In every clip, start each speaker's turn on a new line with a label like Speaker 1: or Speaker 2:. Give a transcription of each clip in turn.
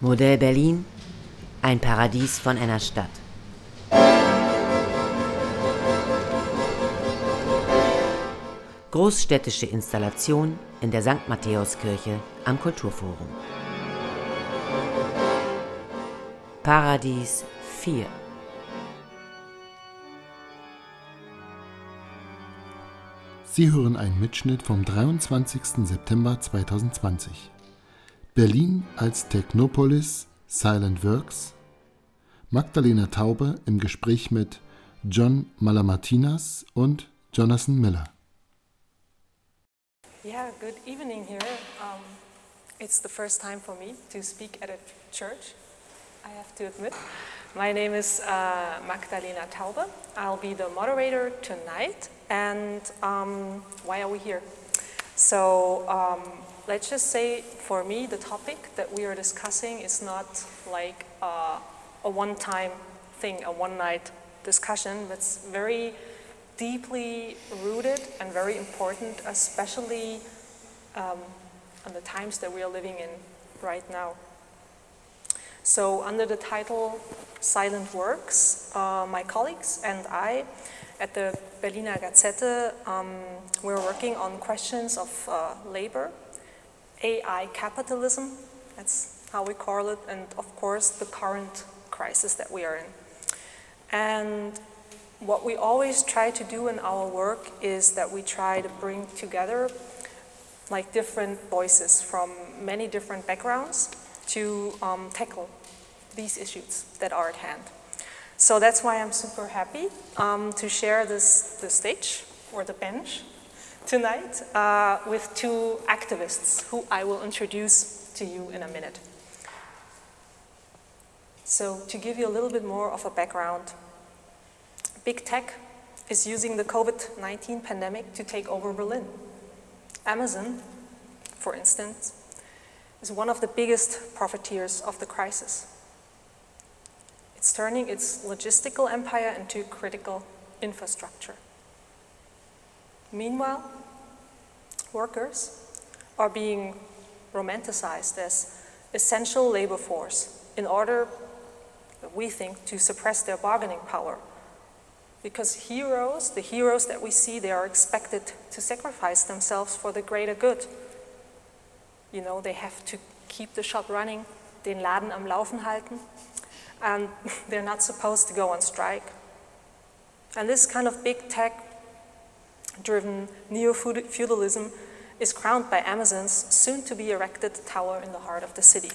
Speaker 1: Modell Berlin, ein Paradies von einer Stadt. Großstädtische Installation in der St. Matthäuskirche am Kulturforum. Paradies 4
Speaker 2: Sie hören einen Mitschnitt vom 23. September 2020. Berlin als Technopolis Silent Works. Magdalena Taube im Gespräch mit John Malamartinas und Jonathan Miller.
Speaker 3: Yeah, good evening here. Um, it's the first time for me to speak at a church, I have to admit. My name is uh, Magdalena Taube. I'll be the moderator tonight. And um, why are we here? So um, let's just say for me, the topic that we are discussing is not like uh, a one time thing, a one night discussion. It's very deeply rooted and very important, especially um, in the times that we are living in right now. So, under the title Silent Works, uh, my colleagues and I at the Berliner Gazette, um, we're working on questions of uh, labor, AI capitalism, that's how we call it, and of course the current crisis that we are in. And what we always try to do in our work is that we try to bring together like different voices from many different backgrounds to um, tackle these issues that are at hand. So that's why I'm super happy um, to share this the stage or the bench tonight uh, with two activists who I will introduce to you in a minute. So to give you a little bit more of a background, big tech is using the COVID-19 pandemic to take over Berlin. Amazon, for instance, is one of the biggest profiteers of the crisis. It's turning its logistical empire into critical infrastructure. Meanwhile, workers are being romanticized as essential labor force in order, we think, to suppress their bargaining power. Because heroes, the heroes that we see, they are expected to sacrifice themselves for the greater good. You know, they have to keep the shop running, den Laden am Laufen halten, and they're not supposed to go on strike. And this kind of big tech driven neo feudalism is crowned by Amazon's soon to be erected tower in the heart of the city.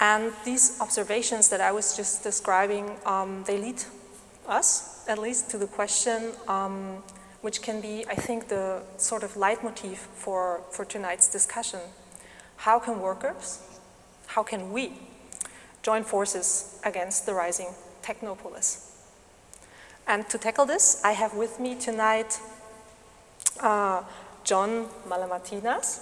Speaker 3: And these observations that I was just describing, um, they lead us, at least, to the question, um, which can be, I think, the sort of leitmotif for, for tonight's discussion. How can workers, how can we join forces against the rising technopolis? And to tackle this, I have with me tonight uh, John Malamatinas,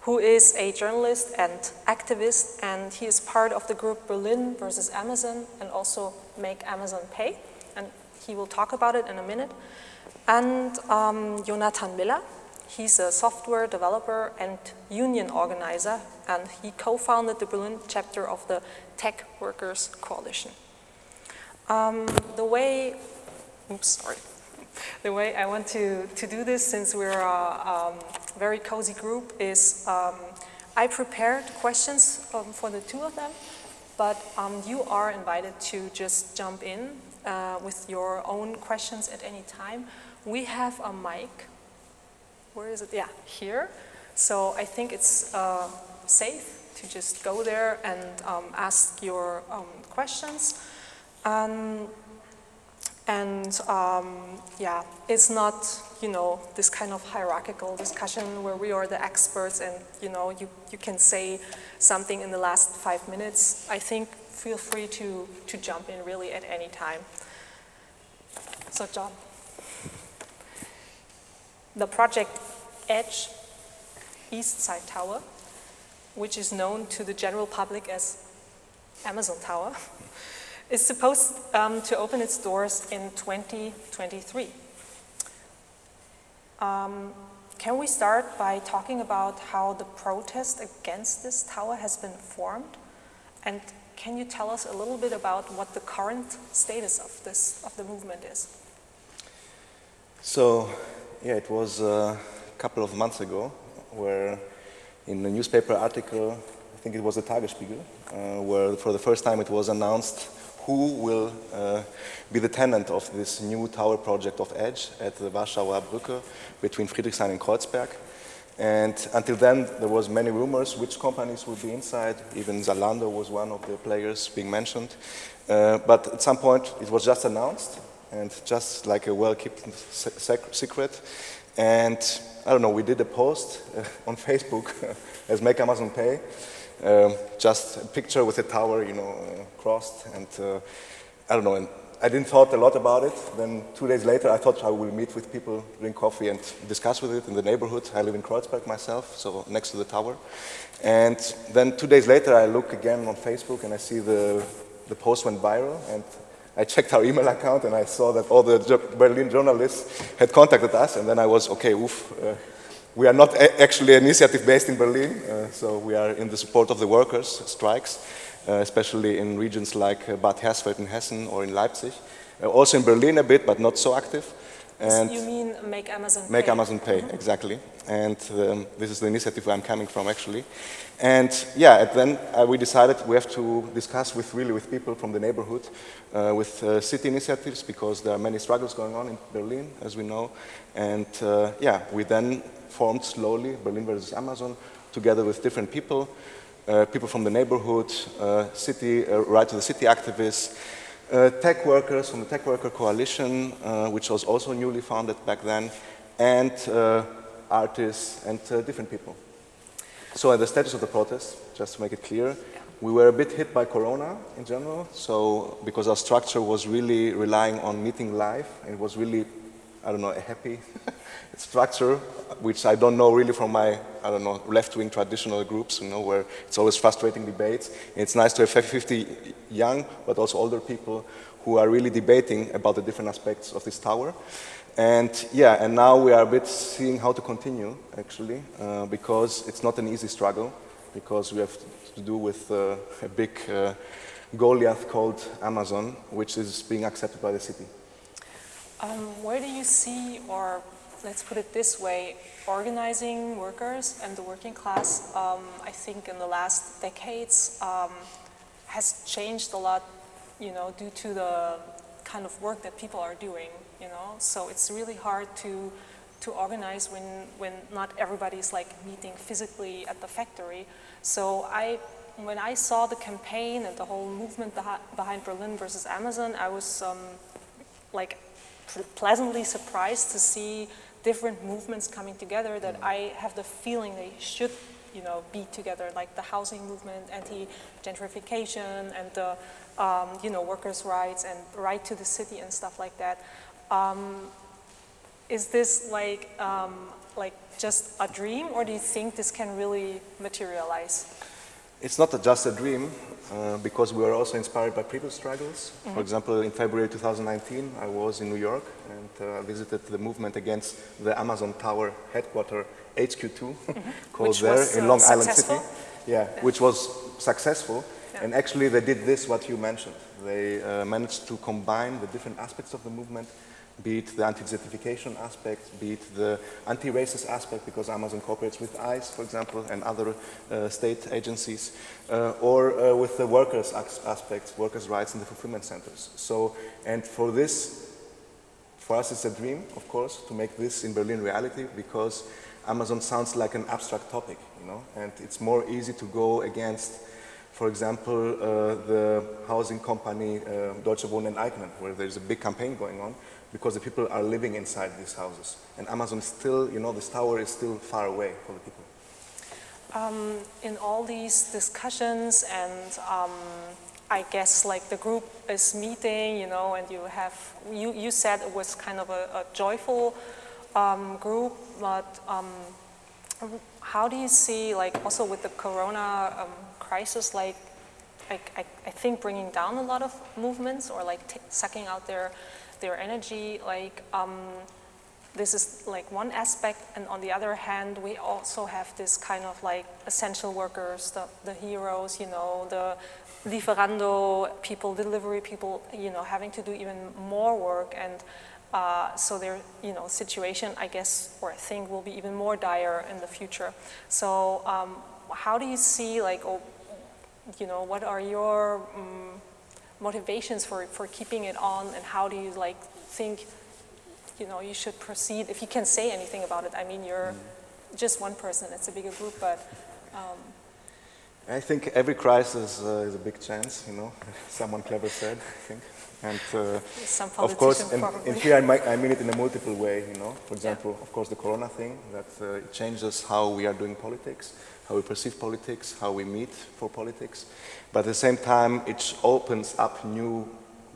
Speaker 3: who is a journalist and activist, and he is part of the group Berlin versus Amazon and also Make Amazon Pay, and he will talk about it in a minute. And um, Jonathan Miller, he's a software developer and union organizer, and he co-founded the Berlin chapter of the Tech Workers Coalition. Um, the way, oops, sorry. The way I want to, to do this, since we're a um, very cozy group, is um, I prepared questions um, for the two of them, but um, you are invited to just jump in uh, with your own questions at any time. We have a mic. Where is it? Yeah, here. So I think it's uh, safe to just go there and um, ask your questions. Um, and um, yeah, it's not, you know, this kind of hierarchical discussion where we are the experts and, you know, you, you can say something in the last five minutes. I think feel free to, to jump in really at any time. So, John. The project Edge East Side Tower, which is known to the general public as Amazon Tower, is supposed um, to open its doors in 2023. Um, can we start by talking about how the protest against this tower has been formed? And can you tell us a little bit about what the current status of this of the movement is?
Speaker 4: So, yeah, it was a couple of months ago where in a newspaper article, I think it was the Tagesspiegel, uh, where for the first time it was announced who will uh, be the tenant of this new tower project of EDGE at the Warschauer Brücke between Friedrichshain and Kreuzberg. And until then, there was many rumors which companies would be inside. Even Zalando was one of the players being mentioned. Uh, but at some point, it was just announced, and just like a well-kept secret. And I don't know, we did a post uh, on Facebook as Make Amazon Pay, um, just a picture with a tower, you know, uh, crossed, and uh, I don't know, and I didn't thought a lot about it. Then two days later, I thought I will meet with people, drink coffee, and discuss with it in the neighborhood. I live in Kreuzberg myself, so next to the tower. And then two days later, I look again on Facebook, and I see the the post went viral, and I checked our email account, and I saw that all the Berlin journalists had contacted us, and then I was okay. Oof. Uh, we are not actually an initiative based in Berlin, uh, so we are in the support of the workers' strikes, uh, especially in regions like uh, Bad Hersfeld in Hessen or in Leipzig. Uh, also in Berlin a bit, but not so active.
Speaker 3: And you mean Make Amazon
Speaker 4: Make Pay. Amazon Pay, mm -hmm. exactly. And um, this is the initiative where I'm coming from, actually. And yeah, then uh, we decided we have to discuss with really with people from the neighborhood, uh, with uh, city initiatives, because there are many struggles going on in Berlin, as we know. And uh, yeah, we then formed slowly Berlin versus Amazon, together with different people, uh, people from the neighborhood, uh, city, right to the city activists, uh, tech workers from the Tech Worker Coalition, uh, which was also newly founded back then, and uh, artists and different people. So the status of the protest, just to make it clear, we were a bit hit by Corona in general, so because our structure was really relying on meeting live, it was really, I don't know, a happy structure, which I don't know really from my, I don't know, left-wing traditional groups, you know, where it's always frustrating debates. It's nice to have 50 young, but also older people who are really debating about the different aspects of this tower. And yeah, and now we are a bit seeing how to continue, actually, uh, because it's not an easy struggle, because we have to do with uh, a big uh, Goliath called Amazon, which is being accepted by the city.
Speaker 3: Um, where do you see, or let's put it this way, organizing workers and the working class, um, I think in the last decades, um, has changed a lot, you know, due to the kind of work that people are doing, you know. So it's really hard to to organize when when not everybody's like meeting physically at the factory. So I when I saw the campaign and the whole movement behind Berlin versus Amazon, I was um, like pleasantly surprised to see different movements coming together that I have the feeling they should you know, be together, like the housing movement, anti-gentrification, and the, um, you know, workers' rights and right to the city and stuff like that. Um, is this like, um, like just a dream, or do you think this can really materialize?
Speaker 4: It's not a, just a dream, uh, because we are also inspired by previous struggles. Mm -hmm. For example, in February 2019, I was in New York and uh, visited the movement against the Amazon Tower headquarter HQ2, mm -hmm. called
Speaker 3: which
Speaker 4: there
Speaker 3: was,
Speaker 4: in
Speaker 3: uh,
Speaker 4: Long Island
Speaker 3: successful?
Speaker 4: City. Yeah, yeah, which was successful. Yeah. And actually, they did this what you mentioned. They uh, managed to combine the different aspects of the movement be it the anti-desertification aspect, be it the anti-racist aspect, because Amazon cooperates with ICE, for example, and other uh, state agencies, uh, or uh, with the workers' aspects, workers' rights in the fulfillment centers. So, and for this, for us it's a dream, of course, to make this in Berlin reality, because Amazon sounds like an abstract topic, you know, and it's more easy to go against for example, uh, the housing company uh, Deutsche Wohnen Enteignen, where there's a big campaign going on, because the people are living inside these houses. And Amazon still, you know, this tower is still far away for the people.
Speaker 3: Um, in all these discussions and um, I guess like the group is meeting, you know, and you have, you, you said it was kind of a, a joyful um, group, but um, how do you see like also with the corona um, crisis, like I, I, I, think bringing down a lot of movements or like sucking out their their energy, like, um, this is like one aspect, and on the other hand, we also have this kind of like essential workers, the, the heroes, you know, the Lieferando people, delivery people, you know, having to do even more work, and uh, so their, you know, situation, I guess, or I think, will be even more dire in the future. So, um, how do you see, like, oh, you know, what are your um, motivations for for keeping it on, and how do you like think? you know, you should proceed, if you can say anything about it. I mean, you're mm. just one person, it's a bigger group, but. Um,
Speaker 4: I think every crisis uh, is a big chance, you know, someone clever said, I think. And uh, of course, and, and here I, might, I, mean it in a multiple way, you know. For example, yeah. of course, the corona thing, that uh, changes how we are doing politics, how we perceive politics, how we meet for politics. But at the same time, it opens up new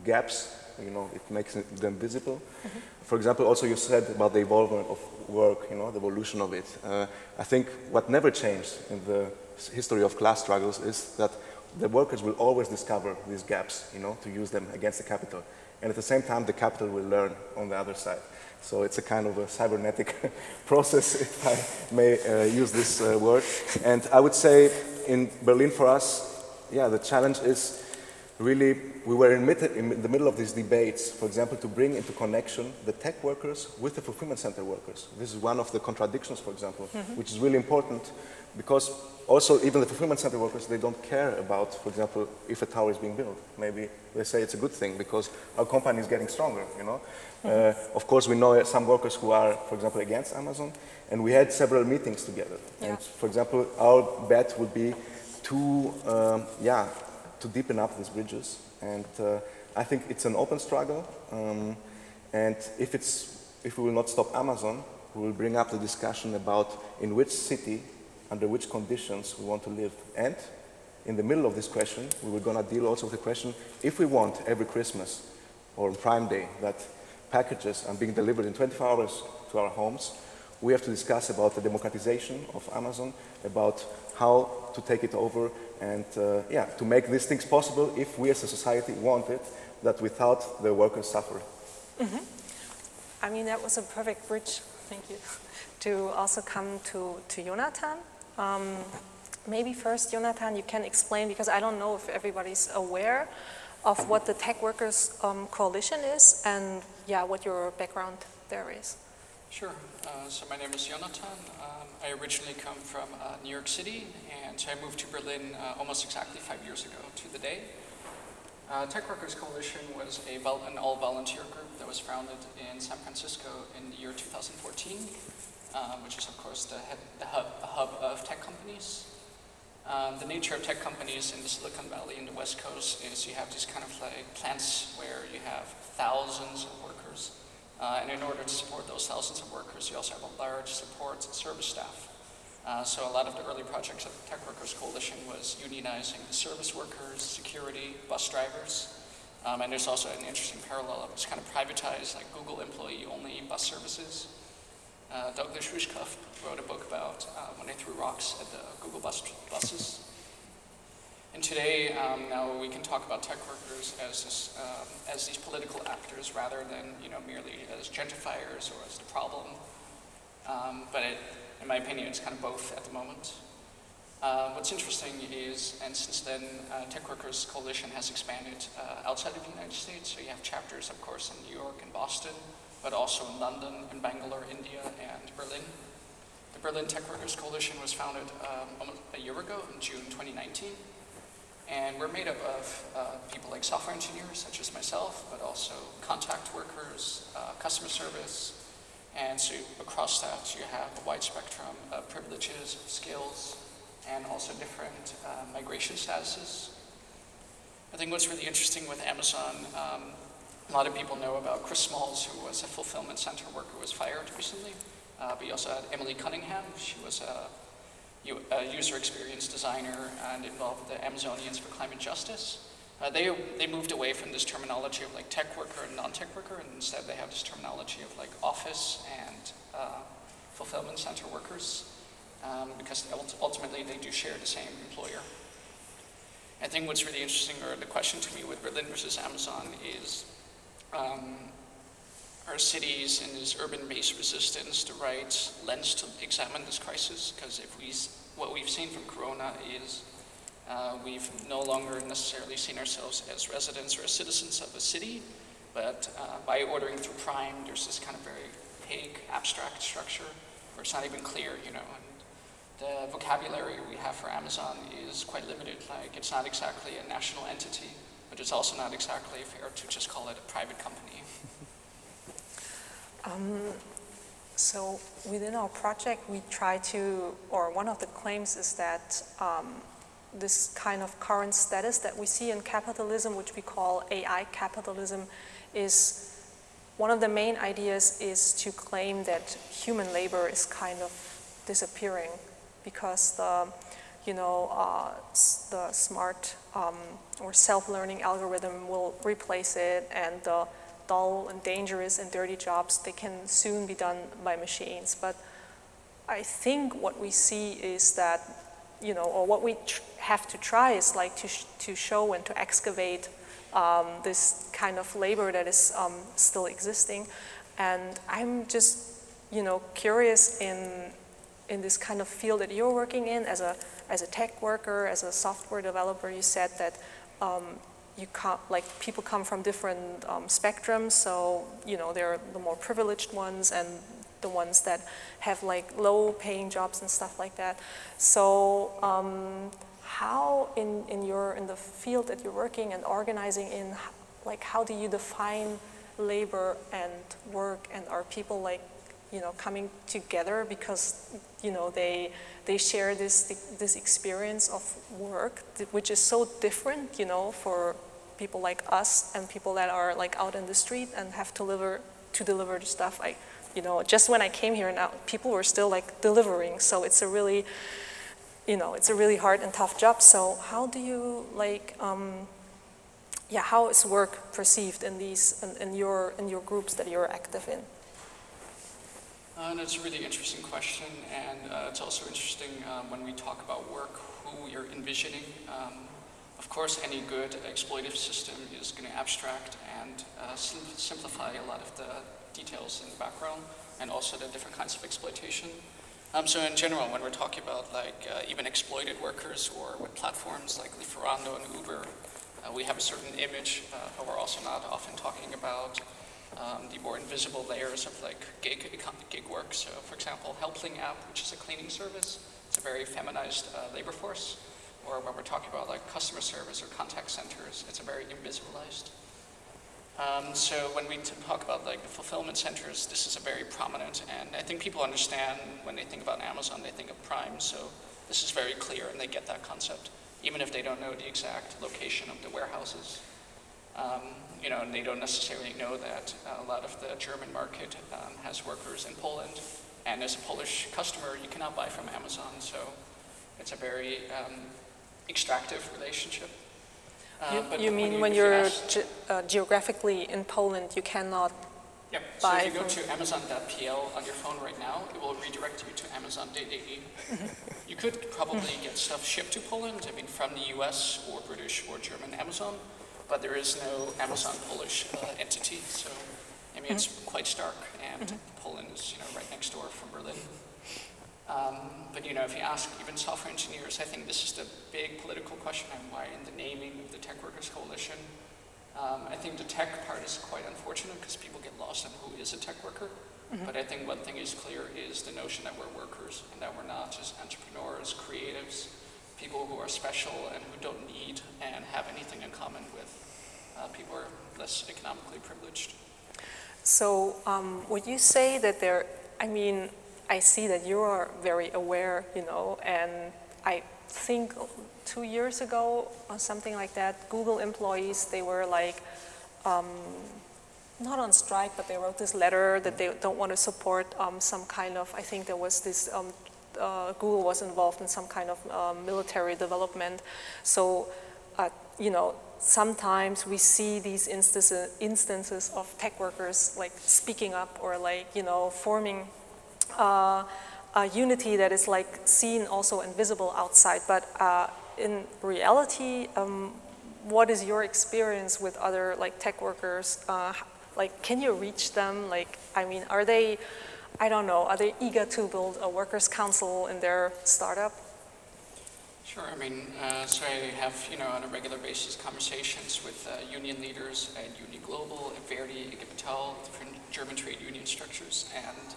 Speaker 4: gaps, you know, it makes them visible. Mm -hmm for example, also you said about the evolvement of work, you know, the evolution of it. Uh, I think what never changed in the history of class struggles is that the workers will always discover these gaps, you know, to use them against the capital. And at the same time, the capital will learn on the other side. So it's a kind of a cybernetic process, if I may uh, use this uh, word. And I would say in Berlin for us, yeah, the challenge is really, we were in, in, the middle of these debates, for example, to bring into connection the tech workers with the fulfillment center workers. This is one of the contradictions, for example, mm -hmm. which is really important because also even the fulfillment center workers, they don't care about, for example, if a tower is being built. Maybe they say it's a good thing because our company is getting stronger, you know. Mm -hmm. uh, of course, we know some workers who are, for example, against Amazon, and we had several meetings together. Yeah. And for example, our bet would be to, um, yeah, to deepen up these bridges. And uh, I think it's an open struggle. Um, and if, it's, if we will not stop Amazon, we will bring up the discussion about in which city, under which conditions we want to live. And in the middle of this question, we were going to deal also with the question if we want every Christmas or Prime Day that packages are being delivered in 24 hours to our homes, we have to discuss about the democratization of Amazon, about how to take it over and uh, yeah, to make these things possible if we as a society want it, that without the workers suffer. Mm -hmm.
Speaker 3: I mean, that was a perfect bridge, thank you, to also come to, to Jonathan. Um, maybe first, Jonathan, you can explain, because I don't know if everybody's aware of what the Tech Workers um, Coalition is and yeah, what your background there is.
Speaker 5: Sure. Uh, so my name is Jonathan. Um, I originally come from uh, New York City, and so I moved to Berlin uh, almost exactly five years ago to the day. Uh, Tech Workers Coalition was a an all-volunteer group that was founded in San Francisco in the year 2014, um, which is of course the, head, the, hub, the hub, of tech companies. Um, the nature of tech companies in the Silicon Valley in the West Coast is you have these kind of like plants where you have thousands of workers uh, and in order to support those thousands of workers, you also have a large support service staff. Uh, so a lot of the early projects of the Tech Workers Coalition was unionizing the service workers, security, bus drivers. Um, and there's also an interesting parallel of it's kind of privatized, like Google employee-only bus services. Uh, Douglas Rushkoff wrote a book about uh, when they threw rocks at the Google bus buses. And today, um, now we can talk about tech workers as, this, um, as these political actors rather than you know, merely as gentrifiers or as the problem. Um, but it, in my opinion, it's kind of both at the moment. Uh, what's interesting is, and since then, uh, Tech Workers Coalition has expanded uh, outside of the United States. So you have chapters, of course, in New York and Boston, but also in London and Bangalore, India, and Berlin. The Berlin Tech Workers Coalition was founded um, a year ago, in June 2019. And we're made up of uh, people like software engineers, such as myself, but also contact workers, uh, customer service, and so across that you have a wide spectrum of privileges, skills, and also different uh, migration statuses. I think what's really interesting with Amazon, um, a lot of people know about Chris Smalls, who was a fulfillment center worker who was fired recently. Uh, but you also had Emily Cunningham. She was a a user experience designer and involved the Amazonians for Climate Justice. Uh, they, they moved away from this terminology of like tech worker and non-tech worker, and instead they have this terminology of like office and uh, fulfillment center workers, um, because ultimately they do share the same employer. I think what's really interesting, or the question to me with Berlin versus Amazon is, um, our cities and this urban-based resistance, the right lens to examine this crisis, because if we, what we've seen from Corona is uh, we've no longer necessarily seen ourselves as residents or as citizens of a city, but uh, by ordering through Prime, there's this kind of very vague, abstract structure where it's not even clear, you know. And the vocabulary we have for Amazon is quite limited. Like, it's not exactly a national entity, but it's also not exactly fair to just call it a private company.
Speaker 3: Um, so within our project, we try to, or one of the claims is that um, this kind of current status that we see in capitalism, which we call AI capitalism, is one of the main ideas is to claim that human labor is kind of disappearing because the, you know, uh, the smart um, or self-learning algorithm will replace it and the dull and dangerous and dirty jobs, they can soon be done by machines. But I think what we see is that you know, or what we have to try is like to, sh to show and to excavate um, this kind of labor that is um, still existing. And I'm just, you know, curious in, in this kind of field that you're working in as a, as a tech worker, as a software developer, you said that um, you come, like people come from different um, spectrums, so, you know, there are the more privileged ones and the ones that have like low paying jobs and stuff like that. So um, how in, in your, in the field that you're working and organizing in, like how do you define labor and work and are people like, you know, coming together because, you know, they, they share this, this experience of work, which is so different, you know, for people like us and people that are like out in the street and have to deliver, to deliver the stuff. I, you know, just when I came here now, people were still like delivering. So it's a really, you know, it's a really hard and tough job. So how do you like, um, yeah, how is work perceived in these, in, in, your, in your groups that you're active in?
Speaker 5: Uh, and it's a really interesting question, and uh, it's also interesting um, when we talk about work, who you're envisioning. Um, of course, any good exploitative system is going to abstract and uh, sim simplify a lot of the details in the background and also the different kinds of exploitation. Um, so in general, when we're talking about like uh, even exploited workers or with platforms like Lieferando and Uber, uh, we have a certain image, but we're also not often talking about um, the more invisible layers of like gig, gig work. So for example, Helpling app, which is a cleaning service, it's a very feminized uh, labor force. Or when we're talking about like customer service or contact centers, it's a very invisibilized um, so when we talk about like the fulfillment centers, this is a very prominent, and I think people understand when they think about Amazon, they think of Prime. So this is very clear, and they get that concept, even if they don't know the exact location of the warehouses. Um, you know, and they don't necessarily know that a lot of the German market um, has workers in Poland, and as a Polish customer, you cannot buy from Amazon. So it's a very um, extractive relationship.
Speaker 3: Uh, you, you mean when, when you're ge uh, geographically in Poland, you cannot
Speaker 5: Yep. So if you go to amazon.pl on your phone right now, it will redirect you to amazon.de. Mm-hmm. you could probably get stuff shipped to Poland, I mean, from the US or British or German Amazon, but there is no Amazon Polish uh, entity, so I mean, it's mm-hmm. quite stark, and mm-hmm. Poland is, you know, right next door from Berlin. Um, but you know, if you ask even software engineers, I think this is the big political question and why in the naming of the Tech Workers Coalition. Um, I think the tech part is quite unfortunate because people get lost in who is a tech worker. Mm -hmm. But I think one thing is clear is the notion that we're workers and that we're not just entrepreneurs, creatives, people who are special and who don't need and have anything in common with uh, people who are less economically privileged.
Speaker 3: So um, would you say that there, I mean, I see that you are very aware, you know, and I think two years ago or something like that, Google employees, they were like, um, not on strike, but they wrote this letter that they don't want to support um, some kind of, I think there was this, um, uh, Google was involved in some kind of uh, military development. So, uh, you know, sometimes we see these instances, instances of tech workers like speaking up or like, you know, forming uh, a unity that is like seen also and visible outside. But uh, in reality, um, what is your experience with other like tech workers? Uh, like, can you reach them? Like, I mean, are they, I don't know, are they eager to build a workers' council in their startup?
Speaker 5: Sure. I mean, uh, so I have, you know, on a regular basis conversations with uh, union leaders at Uni Global, at Verdi, Metall, different German trade union structures, and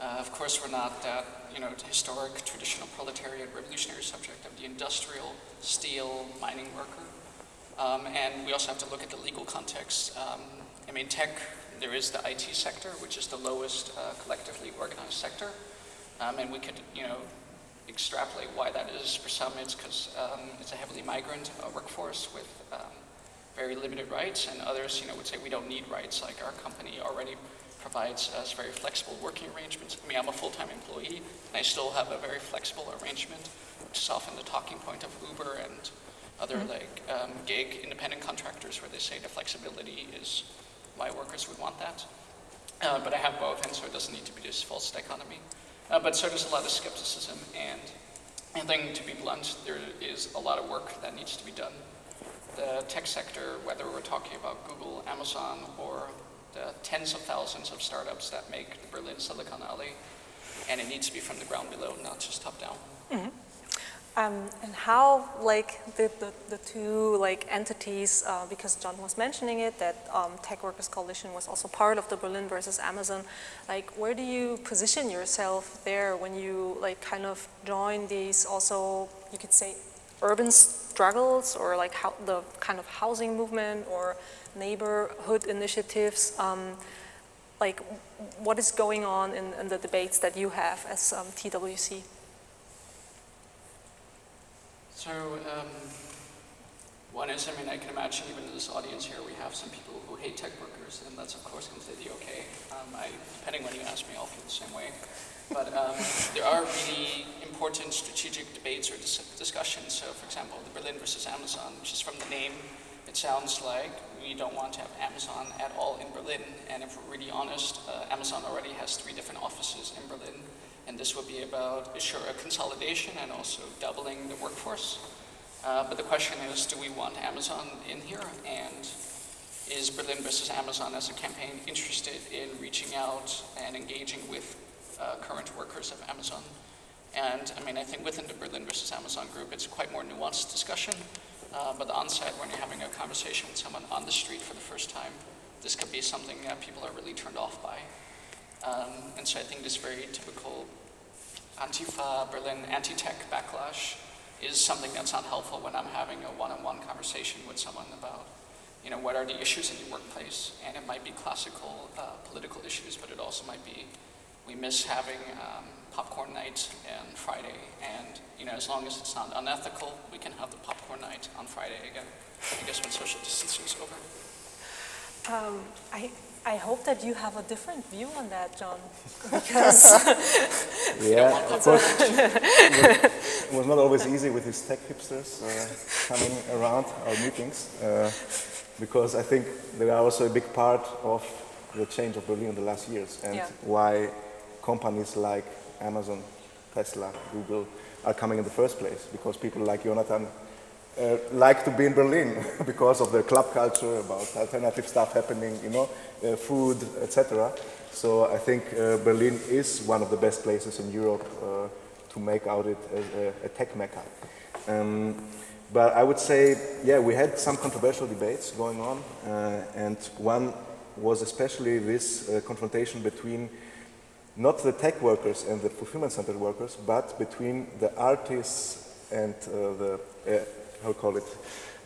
Speaker 5: uh, of course we're not that, you know, historic, traditional proletariat revolutionary subject of the industrial, steel, mining worker. Um, and we also have to look at the legal context. Um, I mean, tech, there is the IT sector, which is the lowest uh, collectively organized sector, um, and we could, you know, extrapolate why that is. For some, it's because um, it's a heavily migrant uh, workforce with um, very limited rights, and others, you know, would say we don't need rights. Like our company already provides us very flexible working arrangements. I mean, I'm a full-time employee, and I still have a very flexible arrangement, which is often the talking point of Uber and other mm-hmm. like um, gig independent contractors, where they say the flexibility is why workers would want that. Uh, but I have both, and so it doesn't need to be this false dichotomy. Uh, but so there's a lot of skepticism, and I think, to be blunt, there is a lot of work that needs to be done. The tech sector, whether we're talking about Google, Amazon, or the tens of thousands of startups that make the Berlin Silicon Alley, and it needs to be from the ground below, not just top down.
Speaker 3: Mm-hmm. Um, and how, like, the, the, the two, like, entities, uh, because John was mentioning it, that um, Tech Workers Coalition was also part of the Berlin versus Amazon, like, where do you position yourself there when you, like, kind of join these also, you could say, urban struggles, or, like, how, the kind of housing movement, or neighborhood initiatives, um, like, what is going on in, in, the debates that you have as um, TWC?
Speaker 5: So, um, one is, I mean, I can imagine even in this audience here, we have some people who hate tech workers, and that's of course completely okay. Um, I, depending when you ask me, I'll feel the same way. But um, there are really important strategic debates or dis discussions. So, for example, the Berlin versus Amazon, which is from the name, it sounds like we don't want to have Amazon at all in Berlin. And if we're really honest, uh, Amazon already has three different offices in Berlin. And this would be about, sure, a consolidation and also doubling the workforce. Uh, but the question is, do we want Amazon in here? And is Berlin versus Amazon as a campaign interested in reaching out and engaging with uh, current workers of Amazon? And I mean, I think within the Berlin versus Amazon group, it's quite more nuanced discussion. Uh, but the onsite, when you're having a conversation with someone on the street for the first time, this could be something that people are really turned off by. Um, and so I think this very typical Antifa Berlin anti-tech backlash is something that's not helpful when I'm having a one-on-one conversation with someone about, you know, what are the issues in your workplace? And it might be classical uh, political issues, but it also might be we miss having um, popcorn night on Friday, and you know, as long as it's not unethical, we can have the popcorn night on Friday again. I guess when social distancing is over.
Speaker 3: Um, I I hope that you have a different view on that, John. Because
Speaker 4: yeah, of course, it was not always easy with these tech hipsters uh, coming around our meetings, uh, because I think they are also a big part of the change of Berlin in the last years, and yeah. why companies like Amazon, Tesla, Google are coming in the first place, because people like Jonathan uh, like to be in Berlin because of the club culture, about alternative stuff happening, you know, uh, food, etc. So I think uh, Berlin is one of the best places in Europe uh, to make out it as a, a tech mecca. Um, but I would say, yeah, we had some controversial debates going on, uh, and one was especially this uh, confrontation between not the tech workers and the fulfillment center workers, but between the artists and the how call it,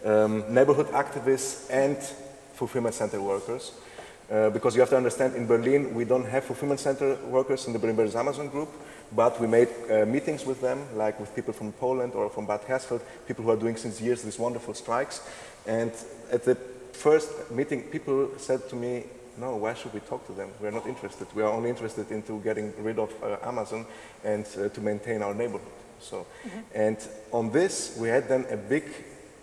Speaker 4: um, neighborhood activists and fulfillment center workers. Uh, because you have to understand, in Berlin, we don't have fulfillment center workers in the Berlin versus Amazon group, but we made uh, meetings with them, like with people from Poland or from Bad Hersfeld, people who are doing since years these wonderful strikes. And at the first meeting, people said to me, no, why should we talk to them? We are not interested. We are only interested into getting rid of uh, Amazon and uh, to maintain our neighborhood. So, mm -hmm. and on this, we had then a big,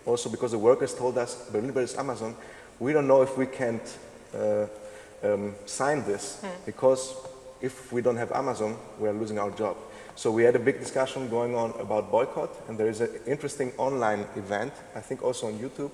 Speaker 4: also because the workers told us, Berlin versus Amazon, we don't know if we can't uh, um, sign this mm. because if we don't have Amazon, we are losing our job. So we had a big discussion going on about boycott, and there is an interesting online event, I think also on YouTube,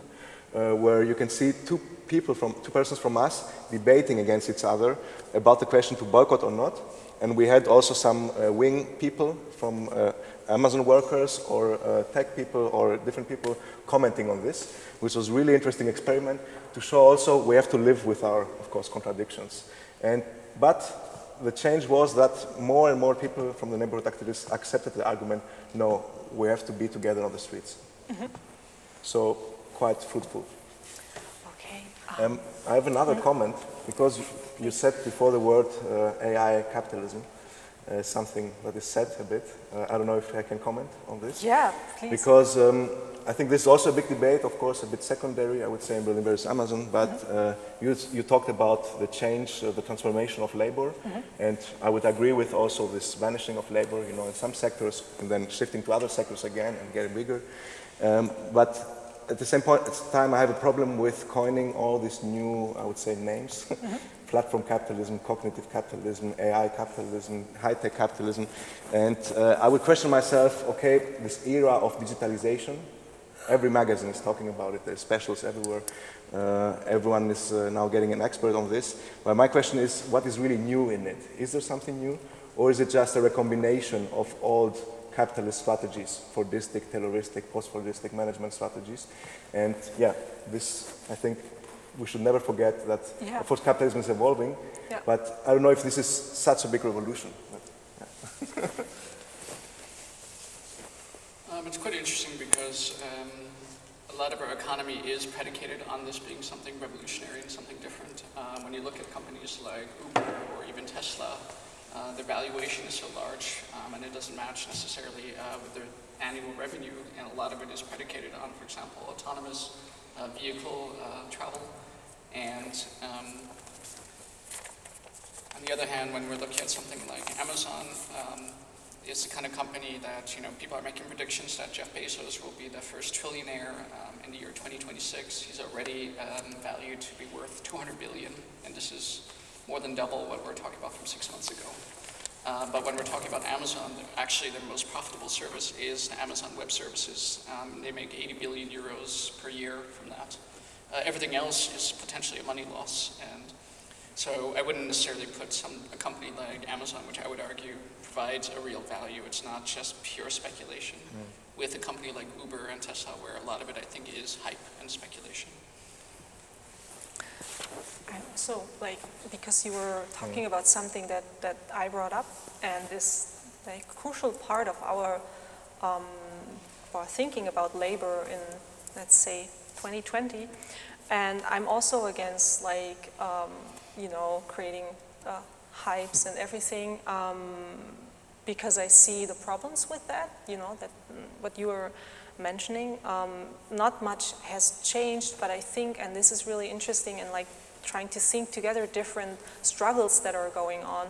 Speaker 4: uh, where you can see two people from two persons from us debating against each other about the question to boycott or not. And we had also some uh, wing people from uh, Amazon workers or uh, tech people or different people commenting on this, which was really interesting experiment to show also we have to live with our, of course, contradictions. And, but the change was that more and more people from the neighborhood activists accepted the argument, no, we have to be together on the streets. Mm -hmm. So quite fruitful.
Speaker 3: Okay.
Speaker 4: Um, I have another comment because you said before the word uh, AI capitalism, uh, something that is said a bit. Uh, I don't know if I can comment on this.
Speaker 3: Yeah, please.
Speaker 4: Because um, I think this is also a big debate, of course, a bit secondary, I would say, in Berlin versus Amazon, but mm -hmm. you, you talked about the change, uh, the transformation of labor, mm -hmm. and I would agree with also this vanishing of labor, you know, in some sectors, and then shifting to other sectors again and getting bigger. Um, but at the same point, at the time, I have a problem with coining all these new, I would say, names. Mm -hmm. Platform capitalism, cognitive capitalism, AI capitalism, high-tech capitalism. And uh, I would question myself, okay, this era of digitalization, every magazine is talking about it, there's specials everywhere. Uh, everyone is uh, now getting an expert on this. But my question is, what is really new in it? Is there something new? Or is it just a recombination of old capitalist strategies, Fordistic, Tayloristic, post-Fordistic management strategies. And yeah, this, I think we should never forget that, yeah. of course, capitalism is evolving, yeah. but I don't know if this is such a big revolution. But, yeah.
Speaker 5: um, it's quite interesting because um, a lot of our economy is predicated on this being something revolutionary and something different. Um, when you look at companies like Uber or even Tesla, uh, their valuation is so large um, and it doesn't match necessarily uh, with their annual revenue and a lot of it is predicated on, for example, autonomous uh, vehicle uh, travel and um, on the other hand, when we're looking at something like Amazon, um, it's the kind of company that, you know, people are making predictions that Jeff Bezos will be the first trillionaire um, in the year 2026. He's already um, valued to be worth 200 billion, and this is more than double what we are talking about from six months ago. Uh, but when we're talking about Amazon, actually their most profitable service is Amazon Web Services. Um, they make 80 billion euros per year from that. Uh, everything else is potentially a money loss. And so I wouldn't necessarily put some, a company like Amazon, which I would argue provides a real value. It's not just pure speculation. Mm. With a company like Uber and Tesla, where a lot of it I think is hype and speculation.
Speaker 3: And also, like, because you were talking about something that, that I brought up, and this like crucial part of our um, our thinking about labor in, let's say, 2020. And I'm also against like, um, you know, creating uh, hypes and everything um, because I see the problems with that, you know, that what you were mentioning. Um, not much has changed, but I think, and this is really interesting and like trying to think together different struggles that are going on,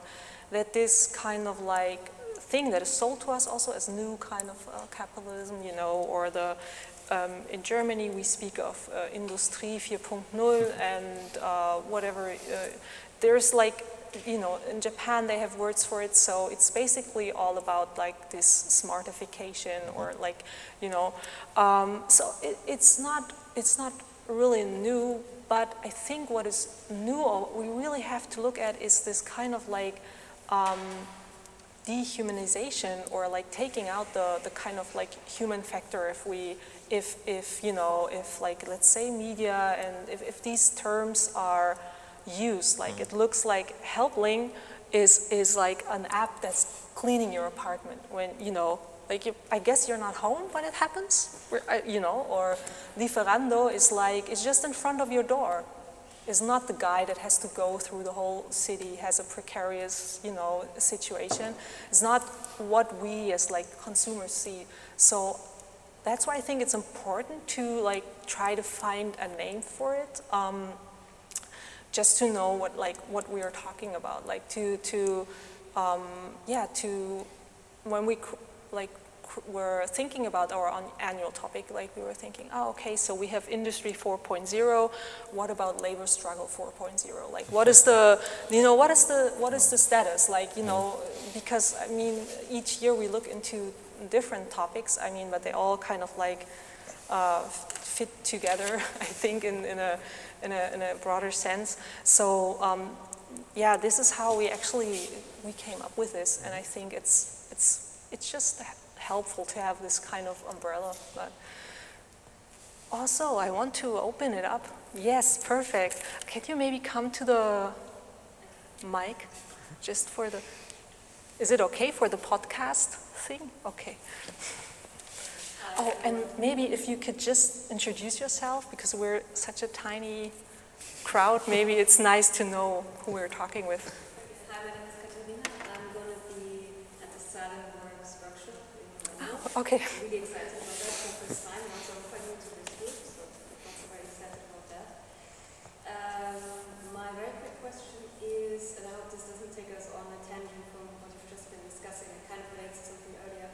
Speaker 3: that this kind of like thing that is sold to us also as new kind of uh, capitalism, you know, or the um, in Germany we speak of uh, Industrie 4.0 and uh, whatever. Uh, there's like, you know, in Japan they have words for it, so it's basically all about like this smartification or like, you know, um, so it, it's not it's not really new but I think what is new, or we really have to look at is this kind of like um, dehumanization or like taking out the, the kind of like human factor if we, if, if you know, if like let's say media and if, if these terms are used, like mm. it looks like Helpling is, is like an app that's cleaning your apartment when, you know, like, you, I guess you're not home when it happens, you know, or Lieferando is like, it's just in front of your door. It's not the guy that has to go through the whole city, has a precarious, you know, situation. It's not what we as like consumers see. So that's why I think it's important to like try to find a name for it. Um, just to know what like what we are talking about, like to to um, yeah to when we like we were thinking about our annual topic, like we were thinking, oh, okay, so we have industry 4.0. What about labor struggle 4.0? Like, what is the, you know, what is the, what is the status? Like, you know, because I mean, each year we look into different topics. I mean, but they all kind of like uh, fit together. I think in, in a in a in a broader sense. So um, yeah, this is how we actually we came up with this, and I think it's it's it's just helpful to have this kind of umbrella. But also, I want to open it up. Yes, perfect. Can you maybe come to the mic, just for the? Is it okay for the podcast thing? Okay. Oh, and maybe if you could just introduce yourself, because we're such a tiny crowd, maybe it's nice to know who we're talking with.
Speaker 6: Hi, my name is Katarina. I'm going to be at the Silent Works workshop in November.
Speaker 3: Okay.
Speaker 6: Really excited about that for the first time. Also, I'm quite new to this group, so I'm also very excited about that. Um, my very quick question is, and I hope this doesn't take us on a tangent from what you've just been discussing, it kind of relates to something earlier.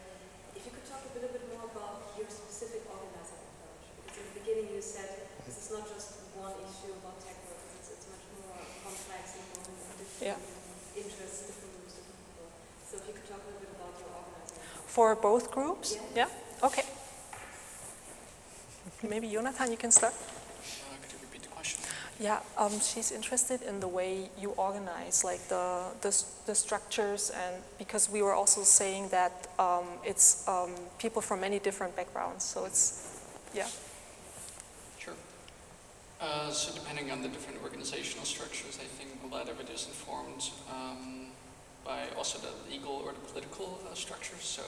Speaker 6: If you could talk a little bit more about your specific organizing approach, because in the beginning you said this is not just one issue about tech workers, it's, it's much more complex and more different
Speaker 3: Yeah.
Speaker 6: interests, different groups, different people. So if you could talk a little bit about your organizing approach.
Speaker 3: For both groups?
Speaker 6: Yeah.
Speaker 3: Yeah? Okay. Maybe Jonathan, you can start.
Speaker 5: Uh, could you repeat the question?
Speaker 3: Yeah, um, she's interested in the way you organize, like the, the, the structures, and because we were also saying that um, it's um, people from many different backgrounds, so it's, yeah.
Speaker 5: Sure. Uh, so depending on the different organizational structures, I think a lot of it is informed um, by also the legal or the political uh, structures. So,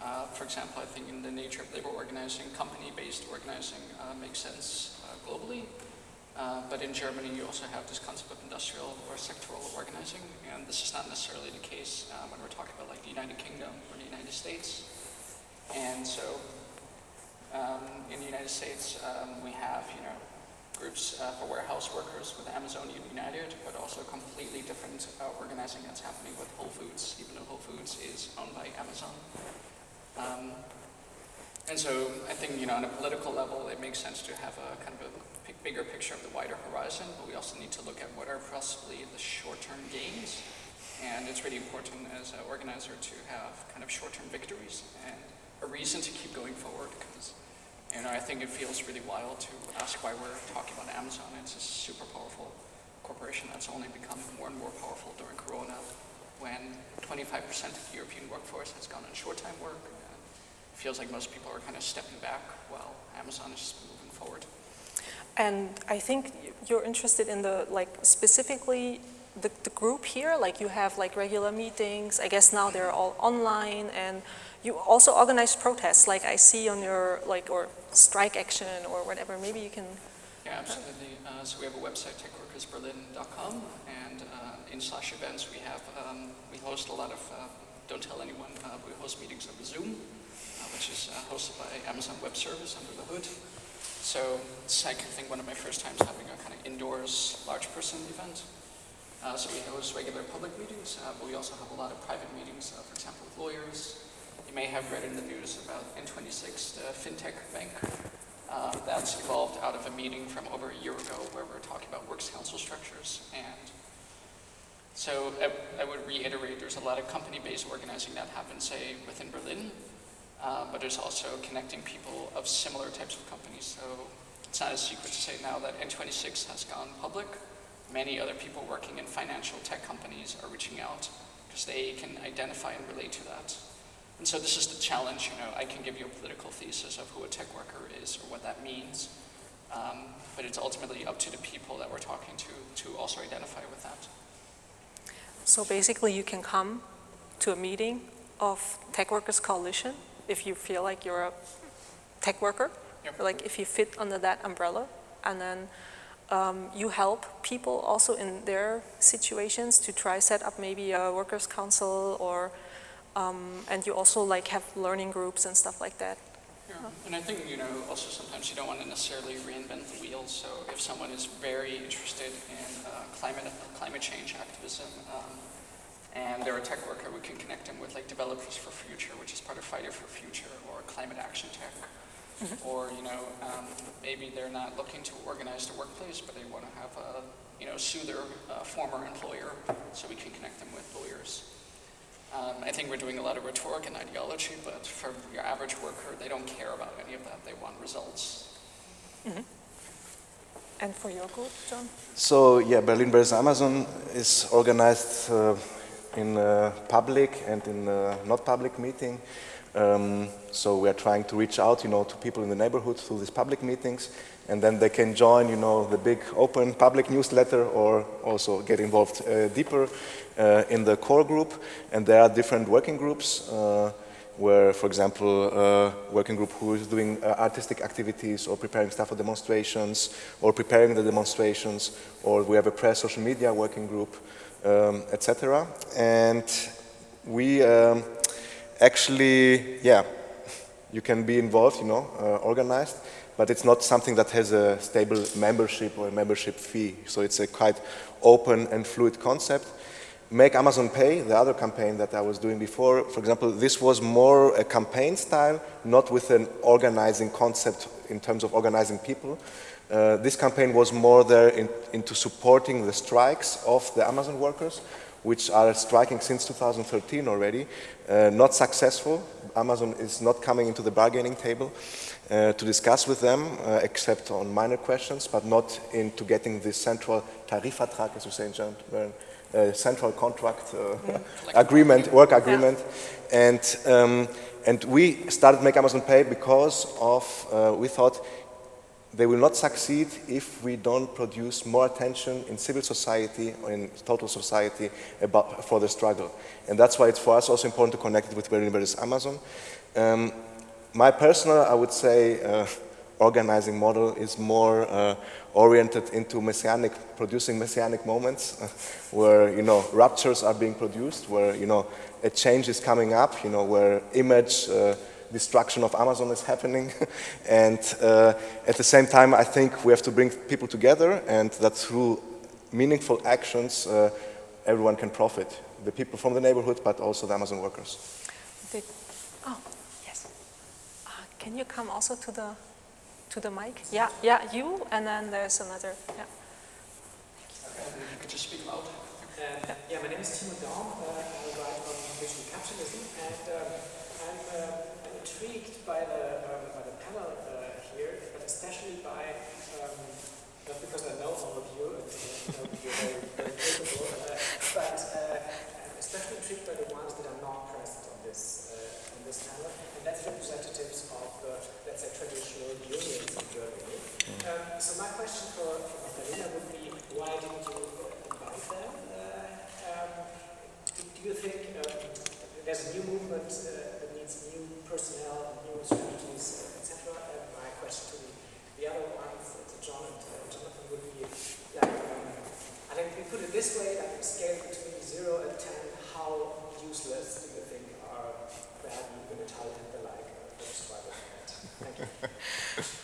Speaker 5: uh, for example, I think in the nature of labor organizing, company-based organizing uh, makes sense uh, globally. Uh, but in Germany, you also have this concept of industrial or sectoral organizing, and this is not necessarily the case when we're talking about like the United Kingdom or the United States. And so um, in the United States, um, we have, you know, groups uh, for warehouse workers with Amazon United, but also completely different uh, organizing that's happening with Whole Foods, even though Whole Foods is owned by Amazon. Um, and so I think, you know, on a political level, it makes sense to have a kind of a big, bigger picture of the wider horizon, but we also need to look at what are possibly the short-term gains. And it's really important as an organizer to have kind of short-term victories and a reason to keep going forward because know, I think it feels really wild to ask why we're talking about Amazon. It's a super powerful corporation that's only becoming more and more powerful during Corona when 25% of the European workforce has gone on short-time work. And it feels like most people are kind of stepping back while Amazon is moving forward.
Speaker 3: And I think you're interested in the, like, specifically the, the group here, like you have like regular meetings, I guess now they're all online, and you also organize protests, like I see on your, like, or strike action or whatever, maybe you can,
Speaker 5: Yeah, absolutely. Uh, so we have a website, techworkersberlin.com, and uh, in slash events we have, um, we host a lot of, uh, don't tell anyone, uh, we host meetings over Zoom, uh, which is uh, hosted by Amazon Web Service under the hood. So it's, I think, one of my first times having a kind of indoors large person event. So we host regular public meetings, but we also have a lot of private meetings, for example, with lawyers. You may have read in the news about N26, the fintech bank. Uh, that's evolved out of a meeting from over a year ago where we are talking about works council structures. And so I, I would reiterate there's a lot of company-based organizing that happens, say, within Berlin, uh, but there's also connecting people of similar types of companies. So it's not a secret to say now that N26 has gone public. Many other people working in financial tech companies are reaching out because they can identify and relate to that. And so this is the challenge, you know, I can give you a political thesis of who a tech worker is or what that means, um, but it's ultimately up to the people that we're talking to to also identify with that.
Speaker 3: so basically you can come to a meeting of Tech Workers Coalition if you feel like you're a tech worker,
Speaker 5: Yep.
Speaker 3: or like if you fit under that umbrella, and then um, you help people also in their situations to try set up maybe a workers' council or, um, and you also like have learning groups and stuff like that.
Speaker 5: Yeah. And I think, you know, also sometimes you don't want to necessarily reinvent the wheel. So if someone is very interested in uh, climate, climate change activism, um, and they're a tech worker, we can connect them with like Developers for Future, which is part of Fridays for Future, or Climate Action Tech. Or, you know, um, maybe they're not looking to organize the workplace, but they want to have a, you know, sue their uh, former employer, so we can connect them with lawyers. Um, I think we're doing a lot of rhetoric and ideology, but for your average worker, they don't care about any of that. They want results.
Speaker 3: And for your group, John?
Speaker 4: So yeah, Berlin versus Amazon is organized uh, in uh, public and in uh, not public meeting. Um, so we are trying to reach out, you know, to people in the neighborhood through these public meetings, and then they can join, you know, the big open public newsletter or also get involved uh, deeper uh, in the core group. And there are different working groups. Uh, where, for example, a working group who is doing uh, artistic activities or preparing stuff for demonstrations or preparing the demonstrations, or we have a press social media working group, um, etc. And we um, actually, yeah, you can be involved, you know, uh, organized, but it's not something that has a stable membership or a membership fee. So it's a quite open and fluid concept. Make Amazon Pay, the other campaign that I was doing before, for example, this was more a campaign style, not with an organizing concept in terms of organizing people. Uh, this campaign was more there in, into supporting the strikes of the Amazon workers, which are striking since 2013 already. Uh, not successful. Amazon is not coming into the bargaining table uh, to discuss with them, uh, except on minor questions, but not into getting this central Tarifvertrag, as you say in German, uh, central contract uh, agreement, work agreement. And, um, and we started Make Amazon Pay because of, uh, we thought they will not succeed if we don't produce more attention in civil society or in total society about, for the struggle. And that's why it's for us also important to connect it with Berlin versus Amazon. Um, my personal, I would say, uh, organizing model is more uh, oriented into messianic, producing messianic moments, where you know ruptures are being produced, where you know a change is coming up, you know where image uh, destruction of Amazon is happening, and uh, at the same time, I think we have to bring people together, and that through meaningful actions, uh, everyone can profit. The people from the neighborhood, but also the Amazon workers.
Speaker 3: Did, oh, yes. Uh, can you come also to the to the mic? Yeah, yeah, you, and then there's another. Yeah.
Speaker 5: You could just speak loud.
Speaker 7: Uh, yeah, my name is Timo Daum. Uh, I write on digital capitalism, and um, I'm, uh, I'm intrigued by the um, by the panel uh, here, but especially by um, not because I know all of you, and uh, know you're very, very capable, uh, but uh, I'm especially intrigued by the ones that are not present on this uh, on this panel, and that's representatives of the let's say traditional unions in Germany. Um, so my question for, for would be, why didn't you invite them? Uh, um, do, you think um, there's a new movement uh, that needs new personnel, new strategies, uh, etc.? And my question to the, the other ones, to John and Jonathan, would be, like, um, I think we put it this way, like a scale between 0 and 10, how useless do you think are Verdi, Unital, and the like uh? Thank you.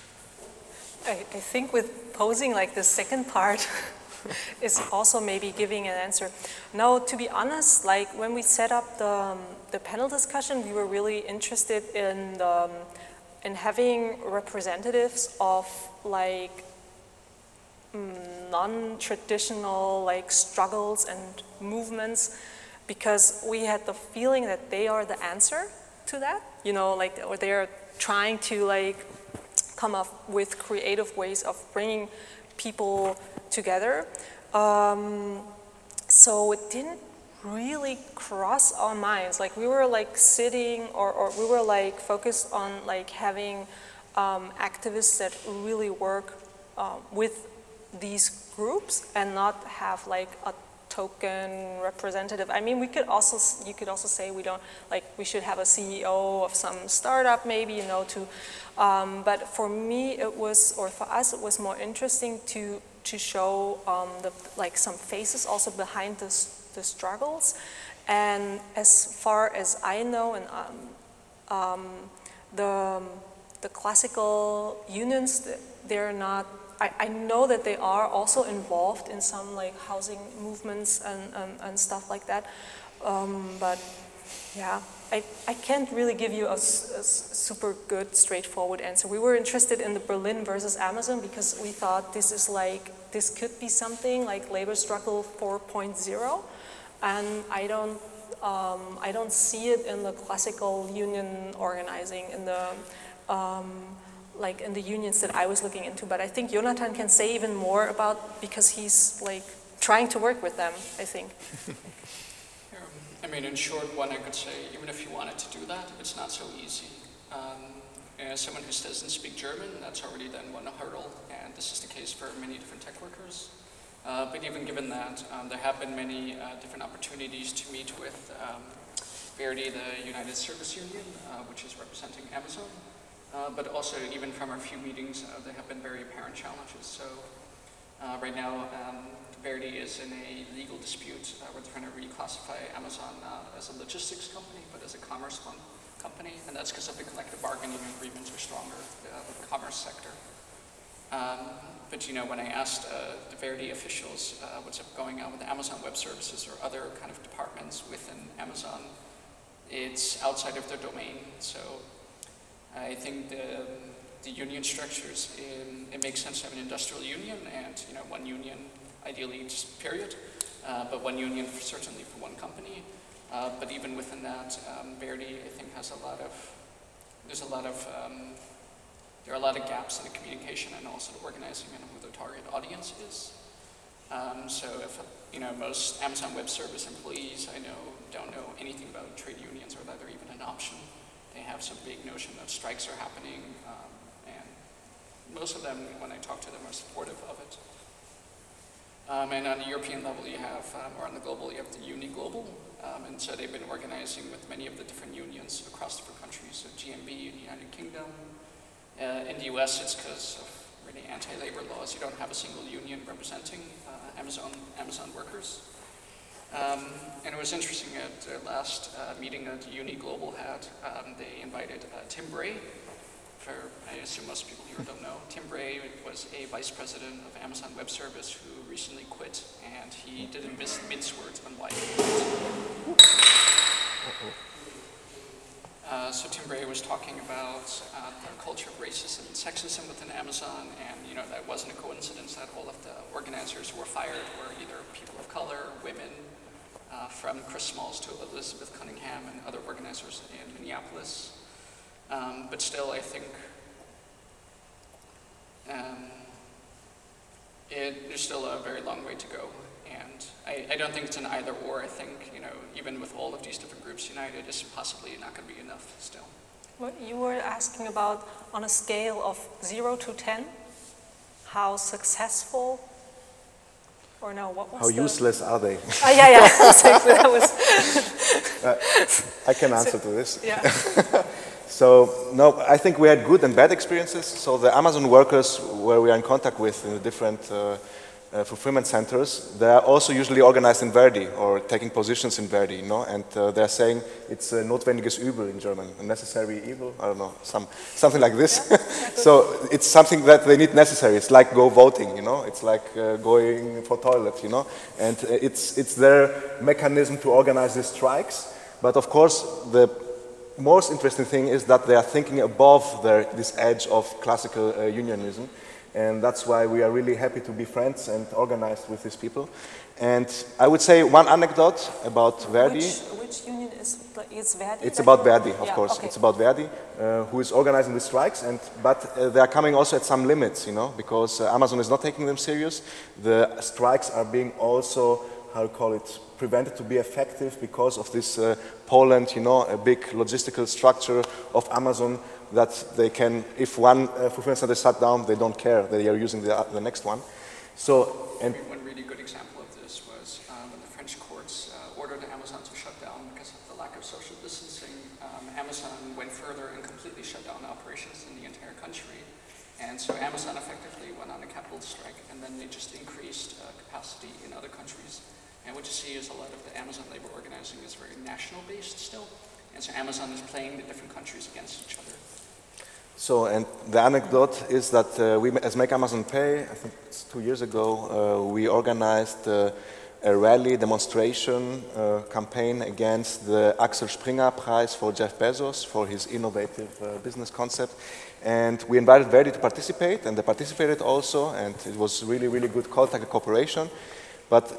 Speaker 3: I, I think with posing like the second part is also maybe giving an answer. No, to be honest, like when we set up the, um, the panel discussion, we were really interested in, um, in having representatives of like mm, non-traditional like struggles and movements because we had the feeling that they are the answer to that, you know, like, or they're trying to like come up with creative ways of bringing people together. Um, so it didn't really cross our minds. Like we were like sitting or, or we were like focused on like having um, activists that really work uh, with these groups and not have like a token representative. I mean, we could also, you could also say we don't, like, we should have a CEO of some startup maybe, you know, to, um, but for me it was, or for us it was more interesting to, to show um, the, like some faces also behind the, the struggles. And as far as I know, and um, um, the, the classical unions, they're not I, I, know that they are also involved in some like housing movements and, um, and stuff like that. Um, but yeah, I, I can't really give you a, a, super good, straightforward answer. We were interested in the Berlin versus Amazon because we thought this is like, this could be something like labor struggle 4.0. And I don't um, I don't see it in the classical union organizing in the um, like in the unions that I was looking into. But I think Jonathan can say even more about because he's like trying to work with them. I think.
Speaker 5: Um, I mean, in short, one I could say, even if you wanted to do that, it's not so easy. Um, as someone who doesn't speak German, that's already then one hurdle, and this is the case for many different tech workers. Uh, but even given that, um, there have been many uh, different opportunities to meet with um, Verdi, the United Service Union, uh, which is representing Amazon. Uh, but also, even from our few meetings, uh, there have been very apparent challenges. So, uh, right now, um, Verdi is in a legal dispute where they're trying to reclassify Amazon not as a logistics company, but as a commerce one company, and that's because of the collective bargaining agreements are stronger uh, with the commerce sector. Um, but you know, when I asked uh, the Verdi officials uh, what's going on with Amazon Web Services or other kind of departments within Amazon, it's outside of their domain. So I think the, the union structures, in, it makes sense to have an industrial union and you know one union, ideally just period, uh, but one union for, certainly for one company. Uh, but even within that, um, Verdi, I think, has a lot of, there's a lot of, um, there are a lot of gaps in the communication and also the organizing and who the target audience is. Um, so if, you know, most Amazon Web Service employees I know don't know anything about trade unions or that they're even an option. They have some big notion that strikes are happening, um, and most of them, when I talk to them, are supportive of it. Um, and on the European level, you have, um, or on the global, you have the Uni Global, um, and so they've been organizing with many of the different unions across different countries, so GMB in the United Kingdom. Uh, in the US, it's because of really anti-labor laws. You don't have a single union representing uh, Amazon, Amazon workers. Um, and it was interesting at their last uh, meeting that Uni Global had, um, they invited uh, Tim Bray, for, I assume most people here don't know. Tim Bray was a vice president of Amazon Web Service who recently quit, and he didn't miss, mince words on why he quit. Uh, so Tim Bray was talking about uh, the culture of racism and sexism within Amazon, and you know that wasn't a coincidence that all of the organizers who were fired were either people of color, women, uh, from Chris Smalls to Elizabeth Cunningham and other organizers in Minneapolis. Um, but still, I think um, it, there's still a very long way to go. And I, I, don't think it's an either or. I think, you know, even with all of these different groups united, it's possibly not going to be enough still.
Speaker 3: Well, you were asking about, on a scale of 0 to 10, how successful or no, what was
Speaker 4: How
Speaker 3: the...
Speaker 4: useless are they?
Speaker 3: Oh, yeah, yeah, exactly. That was...
Speaker 4: uh, I can answer to this.
Speaker 3: Yeah.
Speaker 4: So, no, I think we had good and bad experiences. So the Amazon workers where we are in contact with in the different uh, uh, fulfillment centers, they are also usually organized in Verdi or taking positions in Verdi, you know, and uh, they're saying it's a notwendiges Übel in German, a necessary evil, I don't know, some, something like this. So it's something that they need necessary. It's like go voting, you know, it's like uh, going for toilet, you know, and uh, it's, it's their mechanism to organize these strikes. But of course, the most interesting thing is that they are thinking above their, this edge of classical uh, unionism. And that's why we are really happy to be friends and organized with these people. And I would say one anecdote about Verdi.
Speaker 3: Which, which union is it's Verdi?
Speaker 4: It's about Verdi, of
Speaker 3: yeah,
Speaker 4: course.
Speaker 3: okay.
Speaker 4: It's about Verdi, uh, who is organizing the strikes. And but uh, they are coming also at some limits, you know, because uh, Amazon is not taking them serious. The strikes are being also, how you call it, prevented to be effective because of this uh, Poland, you know, a big logistical structure of Amazon that they can, if one uh, fulfillment center is shut down, they don't care. They are using the, uh, the next one. So, and
Speaker 5: one really good example of this was um, when the French courts uh, ordered Amazon to shut down because of the lack of social distancing. Um, Amazon went further and completely shut down operations in the entire country. And so Amazon effectively went on a capital strike, and then they just increased uh, capacity in other countries. And what you see is a lot of the Amazon labor organizing is very national based still. And so Amazon is playing the different countries against each other.
Speaker 4: So, and the anecdote is that uh, we, as Make Amazon Pay, I think it's two years ago, uh, we organized uh, a rally demonstration uh, campaign against the Axel Springer Prize for Jeff Bezos for his innovative uh, business concept. And we invited Verdi to participate, and they participated also, and it was really, really good contact cooperation. But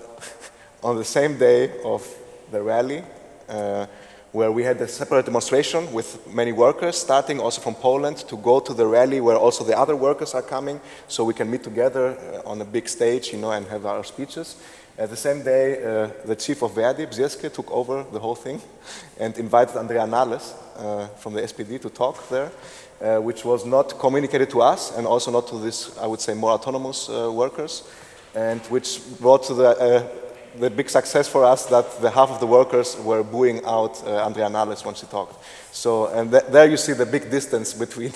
Speaker 4: on the same day of the rally, uh, where we had a separate demonstration with many workers, starting also from Poland, to go to the rally where also the other workers are coming, so we can meet together uh, on a big stage, you know, and have our speeches. At the same day, uh, the chief of Verdi, Bsirske, took over the whole thing and invited Andrea Nahles uh, from the SPD to talk there, uh, which was not communicated to us and also not to this, I would say, more autonomous uh, workers, and which brought to the, uh, the big success for us that the half of the workers were booing out uh, Andrea Nahles when she talked. So, and th there you see the big distance between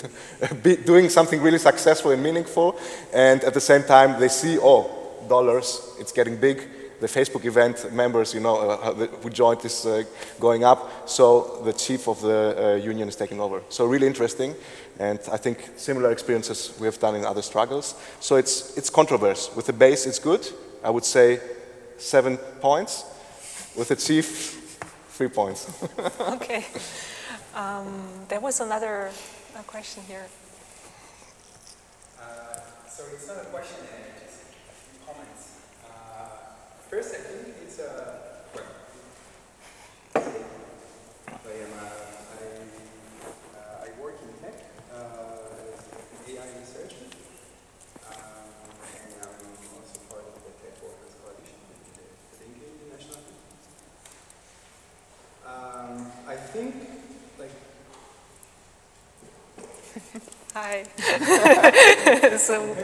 Speaker 4: doing something really successful and meaningful, and at the same time they see, oh, dollars, it's getting big. The Facebook event members, you know, uh, who joined is uh, going up. So the chief of the uh, union is taking over. So really interesting, and I think similar experiences we have done in other struggles. So it's it's controversy. With the base, it's good. I would say seven points. With the chief, three points.
Speaker 3: okay. Um, there was another question here.
Speaker 8: Uh, so it's not a question. just a few comments First, I think it's a, well, I, am a, I, uh, I work in tech uh, as an AI researcher, um, and I'm also part of the Tech Workers Coalition, the Linke International. Um, I think, like,
Speaker 3: Hi. so.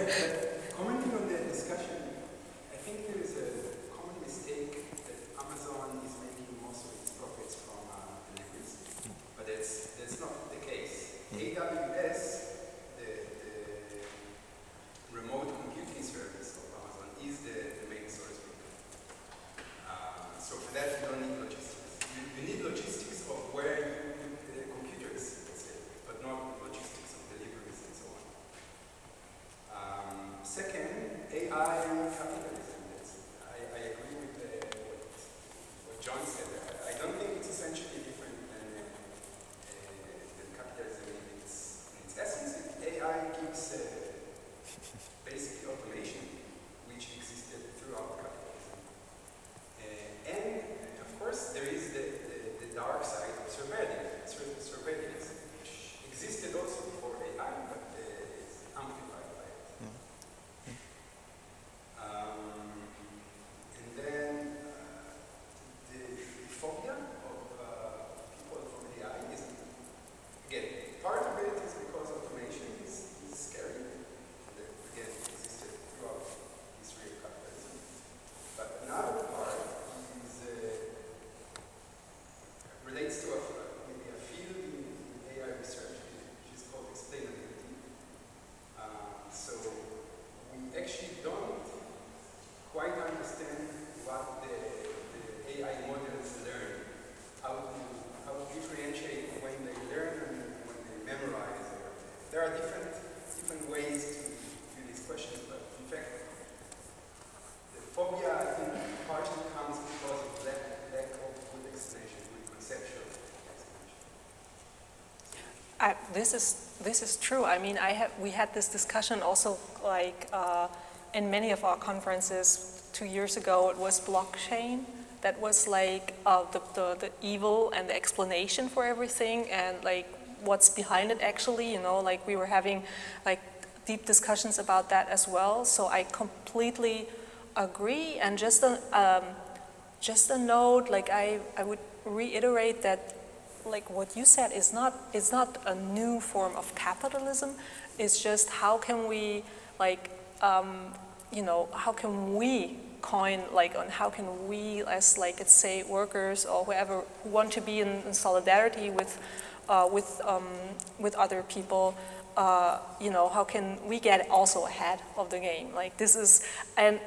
Speaker 3: This is this is true. I mean, I have we had this discussion also like uh, in many of our conferences two years ago. It was blockchain that was like uh, the, the the evil and the explanation for everything and like what's behind it actually. You know, like we were having like deep discussions about that as well. So I completely agree. And just a um, just a note, like I I would reiterate that like what you said is not is not a new form of capitalism. It's just how can we like um, you know how can we coin like on how can we as like let's say workers or whoever who want to be in, in solidarity with uh, with um, with other people uh, you know how can we get also ahead of the game like this is and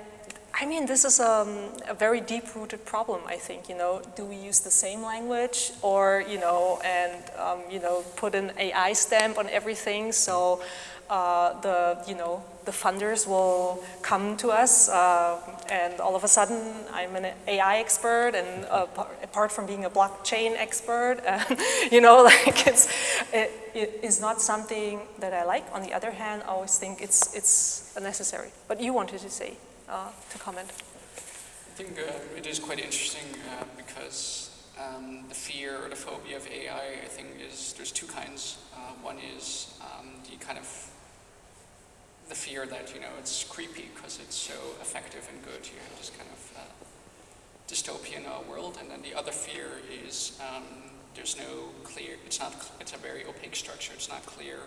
Speaker 3: I mean, this is um, a very deep-rooted problem, I think, you know, do we use the same language or, you know, and, um, you know, put an AI stamp on everything so uh, the, you know, the funders will come to us uh, and all of a sudden I'm an AI expert and uh, apart from being a blockchain expert, you know, like it's, it, it is not something that I like. On the other hand, I always think it's, it's necessary. But you wanted to say uh, to comment.
Speaker 5: I think uh, it is quite interesting uh, because Um, the fear or the phobia of AI, I think, is there's two kinds. Uh, one is um, the kind of the fear that you know it's creepy because it's so effective and good. You have this kind of uh, dystopian uh, world, and then the other fear is um, there's no clear. It's not. It's a very opaque structure. It's not clear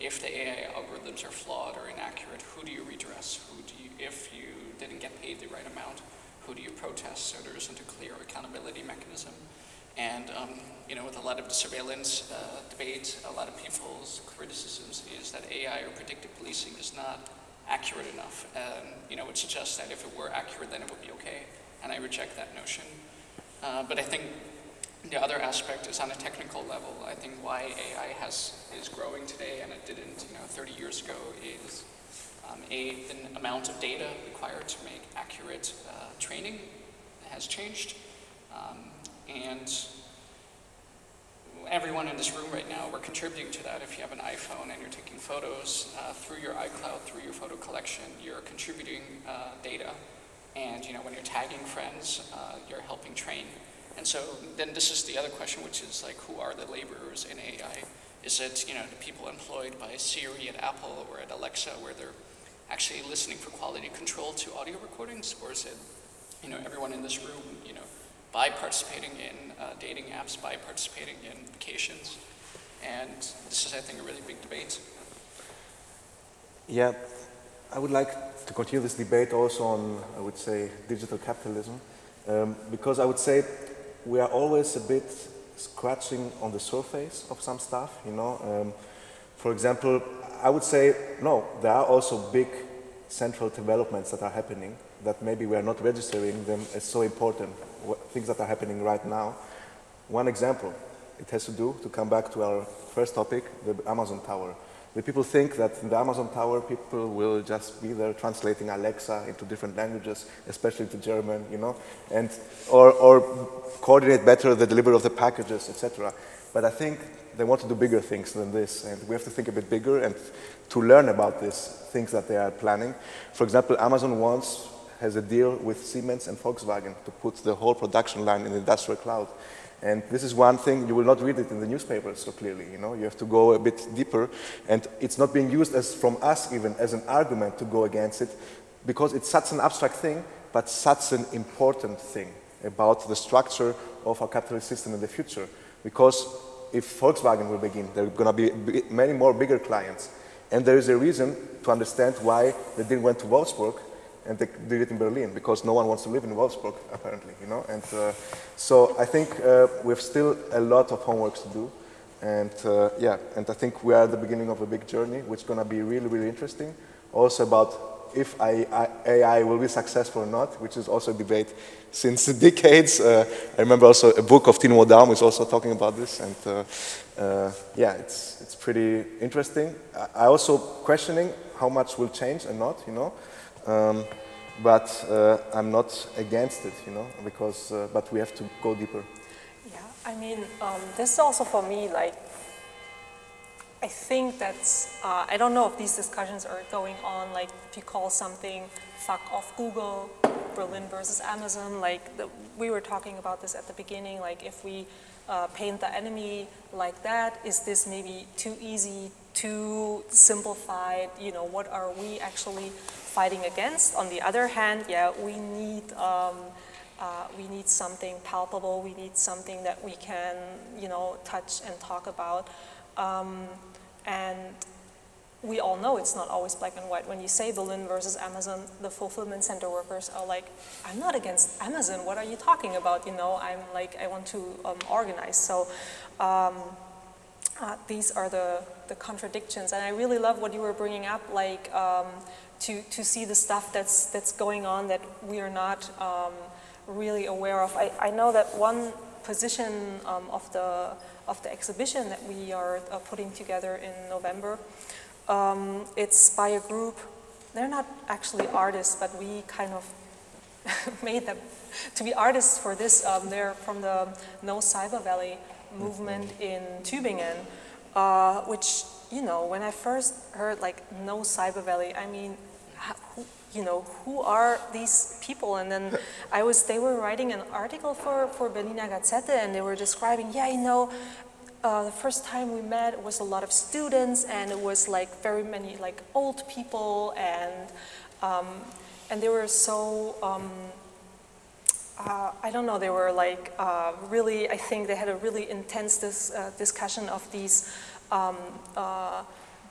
Speaker 5: if the AI algorithms are flawed or inaccurate. Who do you redress? Who do you, if you didn't get paid the right amount, who do you protest? So there isn't a clear accountability mechanism. And um, you know, with a lot of the surveillance uh, debate, a lot of people's criticisms is that AI or predictive policing is not accurate enough. And you know, it suggests that if it were accurate, then it would be okay. And I reject that notion. Uh, but I think the other aspect is on a technical level. I think why AI has is growing today and it didn't, you know, 30 years ago is um, a the amount of data required to make accurate uh, training has changed, um, and everyone in this room right now, we're contributing to that. If you have an iPhone and you're taking photos uh, through your iCloud, through your photo collection, you're contributing uh, data. And you know, when you're tagging friends, uh, you're helping train. And so then this is the other question, which is like, who are the laborers in AI? Is it, you know, the people employed by Siri at Apple or at Alexa where they're actually listening for quality control to audio recordings? Or is it, you know, everyone in this room, you know, by participating in uh, dating apps, by participating in vacations? And this is, I think, a really big debate.
Speaker 4: Yeah, I would like to continue this debate also on, I would say, digital capitalism, um, because I would say we are always a bit scratching on the surface of some stuff, you know. Um, for example, I would say, no, there are also big central developments that are happening that maybe we are not registering them as so important, things that are happening right now. One example, it has to do, to come back to our first topic, the Amazon Tower. The people think that in the Amazon Tower, people will just be there translating Alexa into different languages, especially to German, you know, and or, or coordinate better the delivery of the packages, etc. But I think they want to do bigger things than this, and we have to think a bit bigger and to learn about these things that they are planning. For example, Amazon wants has a deal with Siemens and Volkswagen to put the whole production line in the industrial cloud. And this is one thing, you will not read it in the newspapers so clearly, you know, you have to go a bit deeper. And it's not being used as from us even as an argument to go against it, because it's such an abstract thing, but such an important thing about the structure of our capitalist system in the future. Because if Volkswagen will begin, there are going to be many more bigger clients. And there is a reason to understand why they didn't went to Wolfsburg and they did it in Berlin because no one wants to live in Wolfsburg, apparently, you know. And uh, so I think uh, we have still a lot of homework to do, and uh, yeah, and I think we are at the beginning of a big journey, which is going to be really, really interesting. Also about if AI will be successful or not, which is also a debate since the decades. Uh, I remember also a book of Timo Daum is also talking about this, and uh, uh, yeah, it's it's pretty interesting. I also questioning how much will change and not, you know. Um, but uh, I'm not against it, you know, because, uh, but we have to go deeper.
Speaker 3: Yeah, I mean, um, this is also for me, like, I think that's, uh, I don't know if these discussions are going on, like, if you call something fuck off Google, Berlin versus Amazon, like, the, we were talking about this at the beginning, like, if we uh, paint the enemy like that, is this maybe too easy, too simplified, you know, what are we actually fighting against. On the other hand, yeah, we need um, uh, we need something palpable. We need something that we can, you know, touch and talk about. Um, and we all know it's not always black and white. When you say Berlin versus Amazon, the fulfillment center workers are like, I'm not against Amazon. What are you talking about? You know, I'm like, I want to um, organize. So um, uh, these are the, the contradictions. And I really love what you were bringing up, like um, to, to see the stuff that's, that's going on that we are not um, really aware of. I, I know that one position um, of, the, of the exhibition that we are uh, putting together in November, um, it's by a group, they're not actually artists, but we kind of made them to be artists for this. Um, they're from the No Cyber Valley movement in Tübingen, uh, which, you know, when I first heard like No Cyber Valley, I mean,
Speaker 9: who, you know, who are these people? And then I was, they were writing an article for, for Berliner Gazette and they were describing, yeah, you know, uh, the first time we met was a lot of students and it was like very many like old people and, um, and they were so, um, uh, I don't know, they were like uh, really, I think they had a really intense dis, uh, discussion of these um, uh,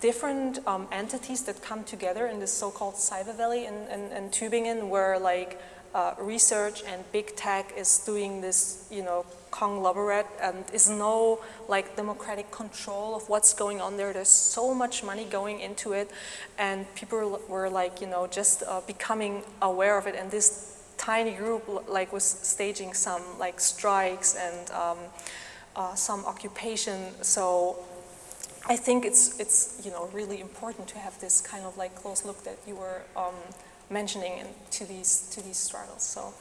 Speaker 9: different um, entities that come together in this so-called Cyber Valley in, in, in Tübingen where like research and big tech is doing this, you know, conglomerate and is no like democratic control of what's going on there. There's so much money going into it and people were like, you know, just uh, becoming aware of it and this tiny group like was staging some like strikes and um, uh, some occupation. So I think it's it's you know really important to have this kind of like close look that you were um, mentioning in, to these to these struggles. So.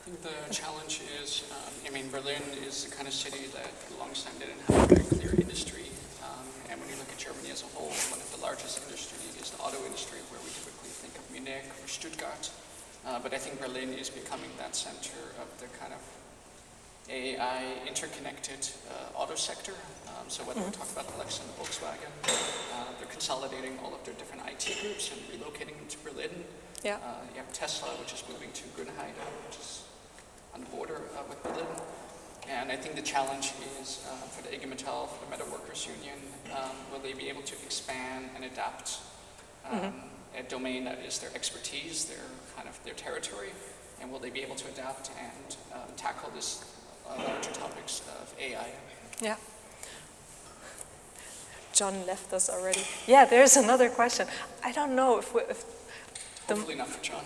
Speaker 5: I think the challenge is, um, I mean, Berlin is the kind of city that a long time didn't have a very clear industry. Um, and when you look at Germany as a whole, one of the largest industries is the auto industry, where we typically think of Munich or Stuttgart. Uh, but I think Berlin is becoming that center of the kind of AI interconnected uh, auto sector. Um, so whether we talk about Alexa and Volkswagen, uh, they're consolidating all of their different IT groups and relocating them to Berlin.
Speaker 9: Yeah.
Speaker 5: Uh, you have Tesla, which is moving to Grünheide, which is on the border uh, with Berlin. And I think the challenge is uh, for the IG Metall, for the Metal Workers Union, um, will they be able to expand and adapt um, a domain that is their expertise, their kind of their territory, and will they be able to adapt and um, tackle this uh, larger topics of AI?
Speaker 9: Yeah. John left us already. Yeah, there's another question. I don't know if, we, if The-
Speaker 5: Hopefully not for John.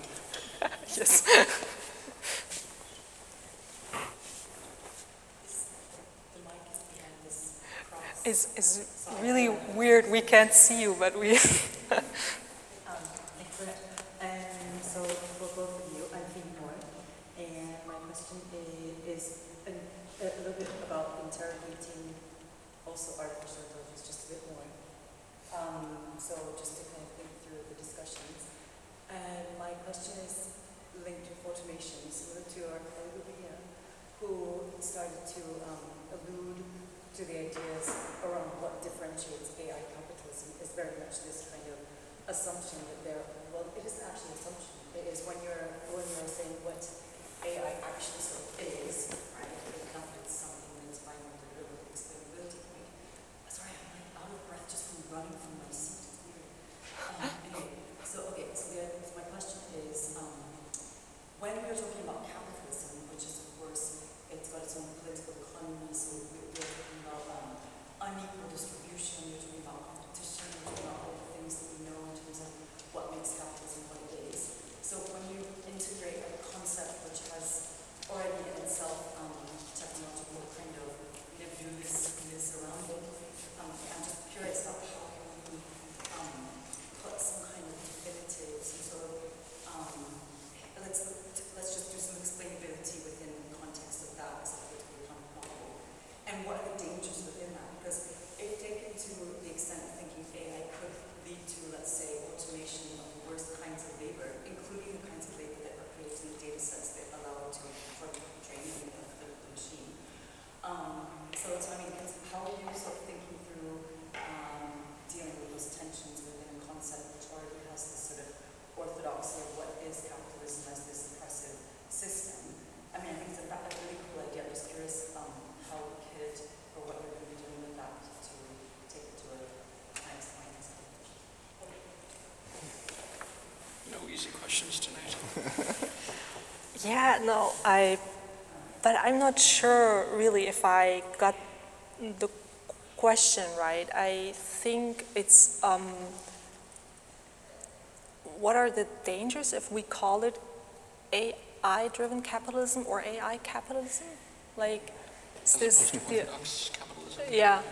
Speaker 9: yes.
Speaker 10: The mic is behind this
Speaker 9: It's, it's really weird. We can't see you, but we.
Speaker 5: questions tonight.
Speaker 9: Yeah, no, I, but I'm not sure really if I got the question right. I think it's, um, what are the dangers if we call it AI-driven capitalism or AI capitalism? Like, is
Speaker 5: As
Speaker 9: this,
Speaker 5: to
Speaker 9: the-
Speaker 5: capitalism.
Speaker 9: yeah.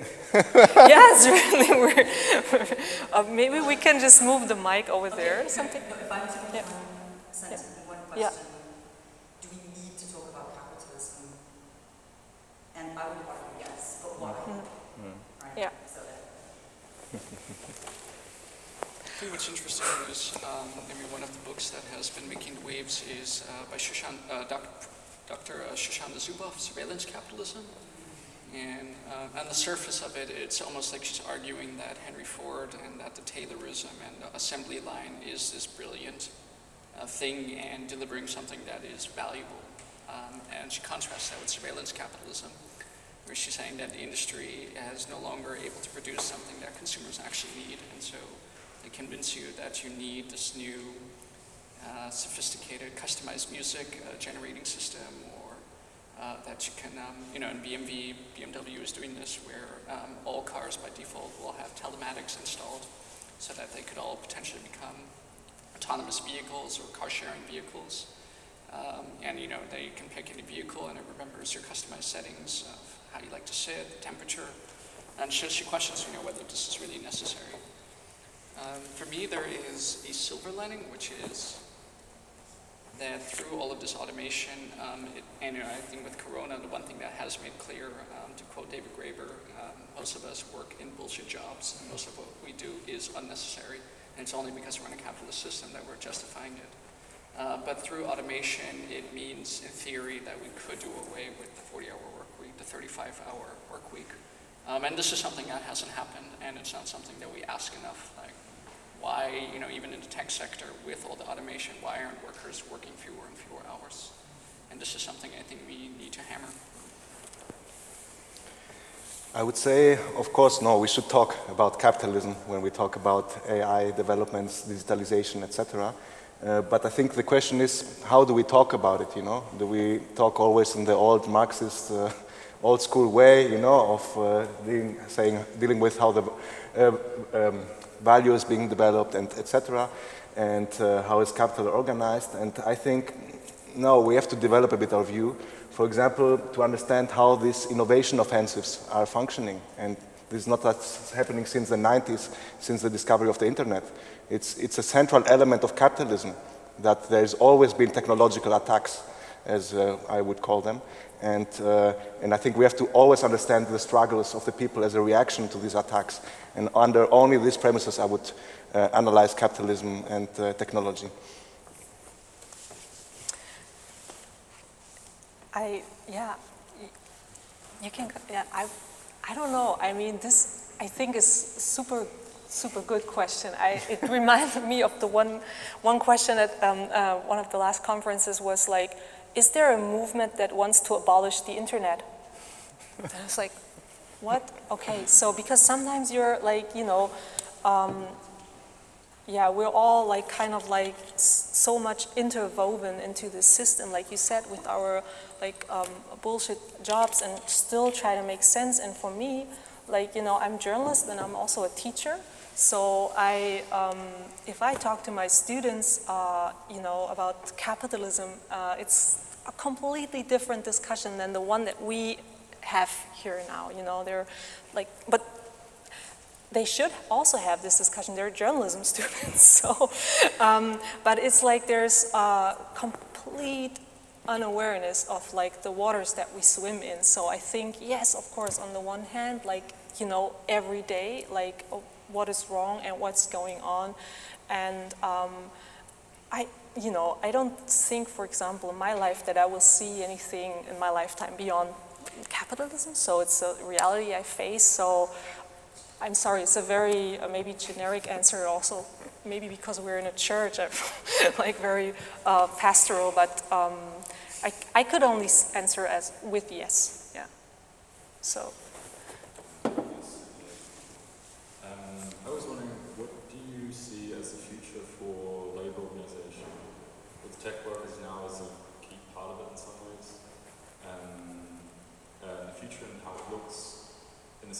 Speaker 3: Problem is I can't see you. It's, it's weird.
Speaker 9: Yeah, it's really. Uh, maybe we can just move the mic over there or something.
Speaker 3: No, if I'm to
Speaker 9: Yeah.
Speaker 3: make one sentence with one
Speaker 9: Yeah.
Speaker 3: question, do we need to talk about capitalism? And I would argue yes, but why?
Speaker 9: Mm-hmm.
Speaker 3: Right?
Speaker 9: Yeah.
Speaker 3: So that,
Speaker 5: I think what's interesting is um, maybe one of the books that has been making the waves is uh, by Shushan, uh, Dr. Dr. Shoshana Zuboff, Surveillance Capitalism. And uh, on the surface of it, it's almost like she's arguing that Henry Ford and that the Taylorism and the assembly line is this brilliant uh, thing and delivering something that is valuable. Um, and she contrasts that with surveillance capitalism, where she's saying that the industry is no longer able to produce something that consumers actually need. And so they convince you that you need this new uh, sophisticated customized music uh, generating system uh, that you can, um, you know, in BMW, BMW is doing this where um, all cars by default will have telematics installed so that they could all potentially become autonomous vehicles or car sharing vehicles. Um, and you know, they can pick any vehicle and it remembers your customized settings of how you like to sit, the temperature, and shows you questions, you know, whether this is really necessary. Um, for me, there is a silver lining, which is that through all of this automation, um, it, and you know, I think with Corona, the one thing that has made clear, um, to quote David Graeber, um, most of us work in bullshit jobs, and most of what we do is unnecessary, and it's only because we're in a capitalist system that we're justifying it. Uh, but through automation, it means, in theory, that we could do away with the 40-hour work week, the 35-hour work week. Um, and this is something that hasn't happened, and it's not something that we ask enough. Like, why, you know, even in the tech sector, with all the automation, why aren't workers working fewer and fewer hours? And this is something I think we need to hammer.
Speaker 4: I would say, of course, no, we should talk about capitalism when we talk about AI developments, digitalization, etc. Uh, but I think the question is, how do we talk about it, you know? Do we talk always in the old Marxist, uh, old school way, you know, of uh, dealing, saying, dealing with how the uh, um, value is being developed and etc. and uh, how is capital organized. And I think, no, we have to develop a bit our view. For example, to understand how these innovation offensives are functioning. And this is not that's happening since the 90s, since the discovery of the internet. It's, it's a central element of capitalism that there's always been technological attacks, as uh, I would call them. And, uh, and I think we have to always understand the struggles of the people as a reaction to these attacks. And under only these premises, I would uh, analyze capitalism and uh, technology.
Speaker 3: I, yeah, you can, yeah, I, I don't know. I mean, this, I think, is super, super good question. I, it reminded me of the one, one question at um, uh, one of the last conferences was like, is there a movement that wants to abolish the internet? And I was like, what? Okay, so because sometimes you're like, you know, um, yeah, we're all like kind of like so much interwoven into this system, like you said, with our like um, bullshit jobs and still try to make sense. And for me, like, you know, I'm a journalist and I'm also a teacher. So I, um, if I talk to my students, uh, you know, about capitalism, uh, it's a completely different discussion than the one that we have here now. You know, they're like, but they should also have this discussion. They're journalism students, so, um, but it's like there's a complete unawareness of like the waters that we swim in. So I think yes, of course, on the one hand, like you know, every day, like what is wrong and what's going on. And um, I, you know, I don't think, for example, in my life that I will see anything in my lifetime beyond capitalism. So it's a reality I face. So I'm sorry, it's a very uh, maybe generic answer also. Maybe because we're in a church, I'm like very uh, pastoral, but um, I, I could only answer as with yes, yeah. So.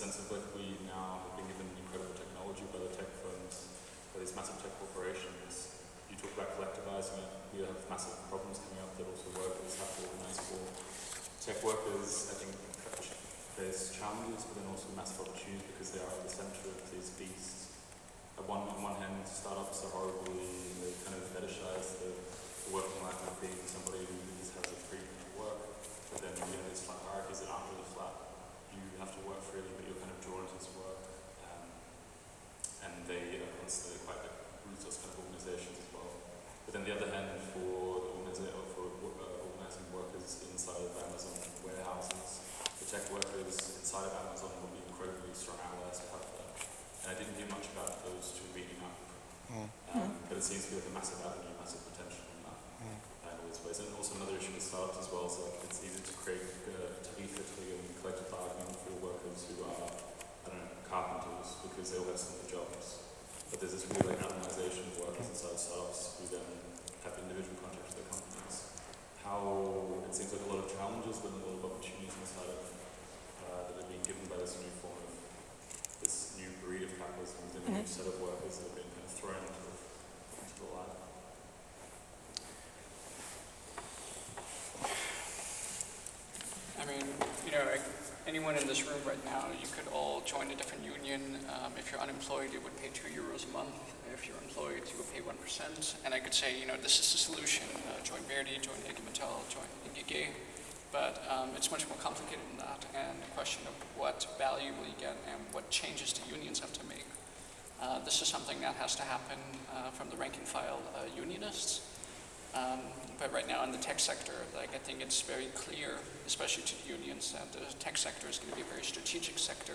Speaker 11: sense of like we now have been given incredible technology by the tech firms, by massive tech corporations. You talk about collectivizing it. We have massive problems coming up that also workers have to organize for. Tech workers, I think, there's challenges, but then also massive opportunities because they are at the center of these beasts. At one, on one hand, startups are horribly, they kind of fetishize the, the working life of being somebody who just has a free work, but then you have these flat hierarchies that aren't really flat. You have to work freely, but you're kind of drawn to this work. Um, organisations as well. But then the other hand, for organisa uh, for uh, organising workers inside of Amazon warehouses, the tech workers inside of Amazon will be incredibly strong allies to have that. And I didn't hear much about those two meeting up. Hmm. Um, hmm. but it seems to be like a massive avenue, massive potential in that. Mm. ways, and also another issue with startups as well is so like it's easy to create uh, ethically and collective bargaining for workers who are, I don't know, carpenters because they all have similar jobs. But there's this weird like atomization of workers inside startups who then have individual contracts with their companies. How it seems like a lot of challenges but a lot of opportunities inside of uh, that are being given by this new form of this new breed of capitalism, the new mm-hmm. set of workers that have been kind of thrown into the, into the light.
Speaker 5: I mean, you know, anyone in this room right now, you could all join a different union. Um, if you're unemployed, you would pay two euros a month. If you're employed, you would pay 1%. And I could say, you know, this is the solution. Uh, join Verdi, join IG Metall, join INGG. But um, it's much more complicated than that. And the question of what value will you get and what changes the unions have to make. Uh, this is something that has to happen uh, from the rank and file uh, unionists. Um, but right now in the tech sector, like I think it's very clear, especially to the unions, that the tech sector is going to be a very strategic sector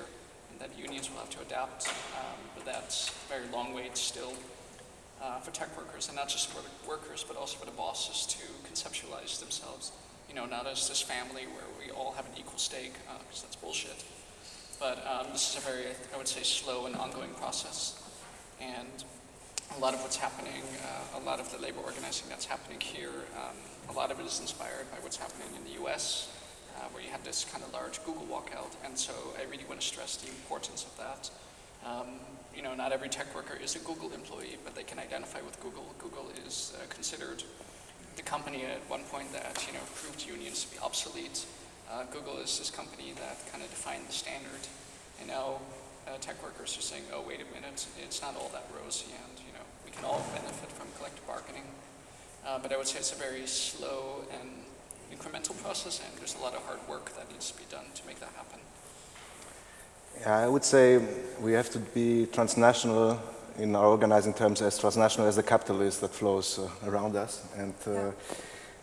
Speaker 5: and that unions will have to adapt. Um, but that's a very long way still uh, for tech workers, and not just for the workers, but also for the bosses to conceptualize themselves, you know, not as this family where we all have an equal stake, because uh, that's bullshit. But um, this is a very, I would say, slow and ongoing process. And a lot of what's happening, uh, a lot of the labor organizing that's happening here, um, a lot of it is inspired by what's happening in the US, uh, where you had this kind of large Google walkout. And so I really want to stress the importance of that. Um, you know, not every tech worker is a Google employee, but they can identify with Google. Google is uh, considered the company at one point that, you know, proved unions to be obsolete. Uh, Google is this company that kind of defined the standard. And now uh, tech workers are saying, oh, wait a minute, it's not all that rosy and, can all benefit from collective bargaining. Uh, but I would say it's a very slow and incremental process and there's a lot of hard work that needs to be done to make that happen.
Speaker 4: Yeah, I would say we have to be transnational in our organizing terms as transnational as the capital is that flows uh, around us. And uh, yeah.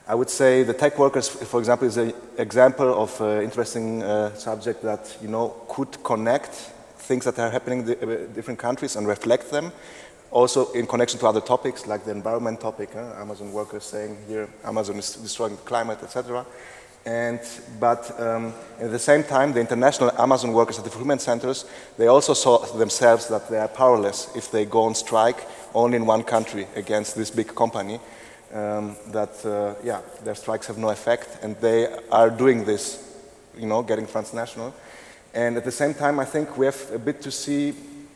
Speaker 4: I would say the tech workers, for example, is an example of an interesting uh, subject that you know could connect things that are happening in uh, different countries and reflect them. Also in connection to other topics like the environment topic, huh? Amazon workers saying here Amazon is destroying the climate, etc. And, but um, at the same time, the international Amazon workers at the fulfillment centers, they also saw themselves that they are powerless if they go on strike only in one country against this big company. Um, that, uh, yeah, their strikes have no effect, and they are doing this, you know, getting transnational. And at the same time, I think we have a bit to see,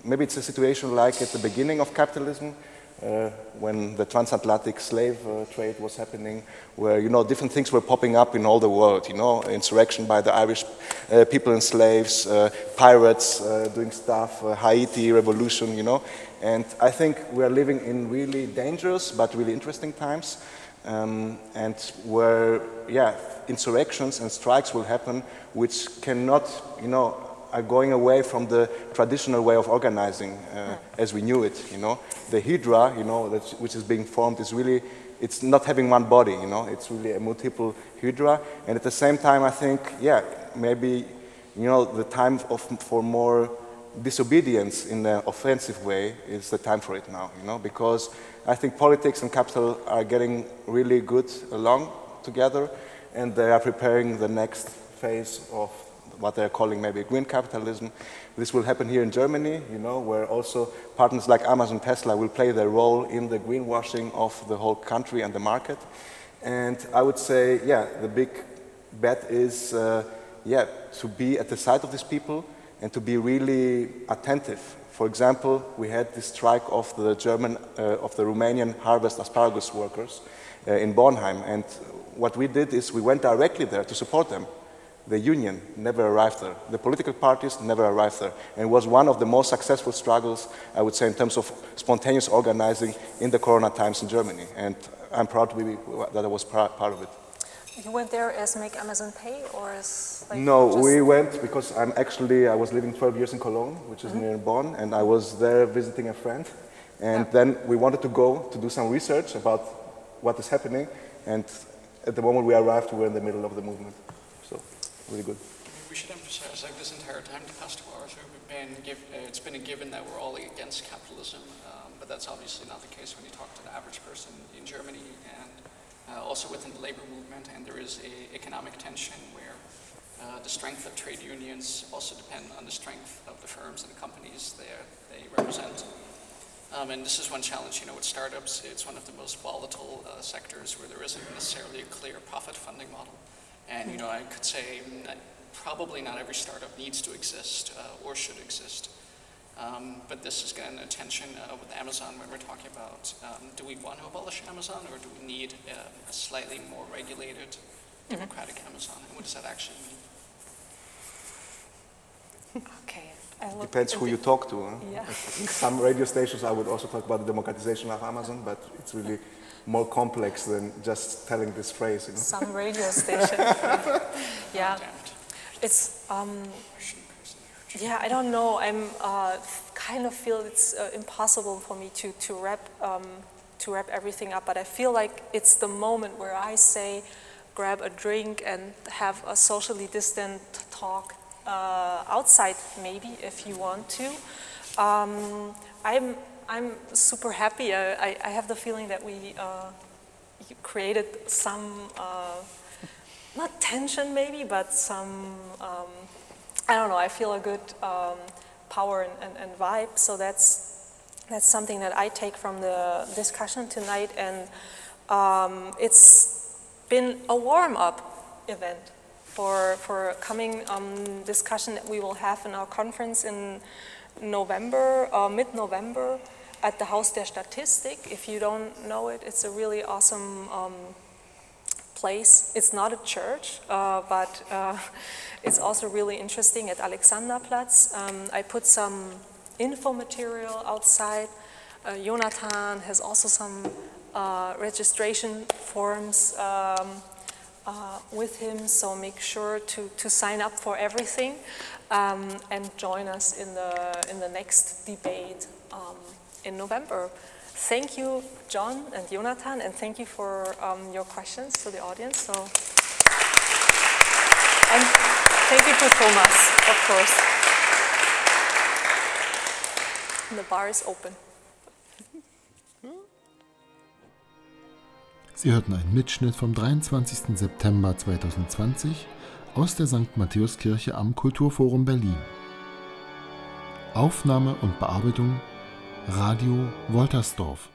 Speaker 4: maybe it's a situation like at the beginning of capitalism, uh, when the transatlantic slave uh, trade was happening, where you know different things were popping up in all the world. You know, insurrection by the Irish uh, people and slaves, uh, pirates uh, doing stuff, uh, Haiti revolution. You know, and I think we are living in really dangerous but really interesting times, um, and where yeah, insurrections and strikes will happen, which cannot you know are going away from the traditional way of organizing uh, as we knew it, you know. The Hydra, you know, which is being formed is really, it's not having one body, you know, it's really a multiple Hydra. And at the same time, I think, yeah, maybe, you know, the time of, for more disobedience in an offensive way is the time for it now, you know, because I think politics and capital are getting really good along together and they are preparing the next phase of what they're calling maybe green capitalism. This will happen here in Germany, you know, where also partners like Amazon, Tesla will play their role in the greenwashing of the whole country and the market. And I would say, yeah, the big bet is, uh, yeah, to be at the side of these people and to be really attentive. For example, we had this strike of the German, uh, of the Romanian harvest asparagus workers uh, in Bornheim. And what we did is we went directly there to support them the union never arrived there. The political parties never arrived there. And it was one of the most successful struggles, I would say, in terms of spontaneous organizing in the corona times in Germany. And I'm proud to be, that I was part of it.
Speaker 3: You went there as Make Amazon Pay or as like
Speaker 4: No, we went because I'm actually, I was living 12 years in Cologne, which is mm -hmm. near Bonn, and I was there visiting a friend. And yeah. then we wanted to go to do some research about what is happening. And at the moment we arrived, we were in the middle of the movement really good.
Speaker 5: We should emphasize, like this entire time, the past two hours, we've been give, uh, it's been a given that we're all against capitalism, um, but that's obviously not the case when you talk to the average person in Germany and uh, also within the labor movement. And there is a economic tension where uh, the strength of trade unions also depend on the strength of the firms and the companies they, they represent. Um, and this is one challenge, you know, with startups. It's one of the most volatile uh, sectors where there isn't necessarily a clear profit funding model. And, you know, I could say probably not every startup needs to exist uh, or should exist. Um, but this is getting attention uh, with Amazon when we're talking about um, do we want to abolish Amazon or do we need uh, a slightly more regulated, mm-hmm. democratic mm-hmm. Amazon? And what does that actually
Speaker 3: mean? Okay.
Speaker 4: Depends who you talk to. Huh?
Speaker 3: Yeah.
Speaker 4: Some radio stations I would also talk about the democratization of Amazon, but it's really more complex than just telling this phrase. You know?
Speaker 3: Some radio station. yeah. It's um, yeah. I don't know. I'm uh, kind of feel it's uh, impossible for me to to wrap um, to wrap everything up. But I feel like it's the moment where I say, grab a drink and have a socially distant talk uh, outside, maybe if you want to. Um, I'm I'm super happy. I, I, have the feeling that we uh, created some, uh, not tension maybe, but some, um, I don't know, I feel a good um, power and, and, and, vibe. So that's, that's something that I take from the discussion tonight. And um, it's been a warm up event for, for coming um, discussion that we will have in our conference in November, uh, mid-November at the Haus der Statistik. If you don't know it, it's a really awesome um, place. It's not a church, uh, but uh, it's also really interesting at Alexanderplatz. Um, I put some info material outside. Uh, Jonathan has also some uh, registration forms um, uh, with him, so make sure to, to sign up for everything um, and join us in the, in the next debate. In November. Thank you, John and Jonathan, and thank you for um, your questions to the audience. So, and thank you to Thomas, of course. And the bar is open.
Speaker 2: Sie hörten einen Mitschnitt vom 23. September 2020 aus der St. Matthäuskirche am Kulturforum Berlin. Aufnahme und Bearbeitung Radio Woltersdorf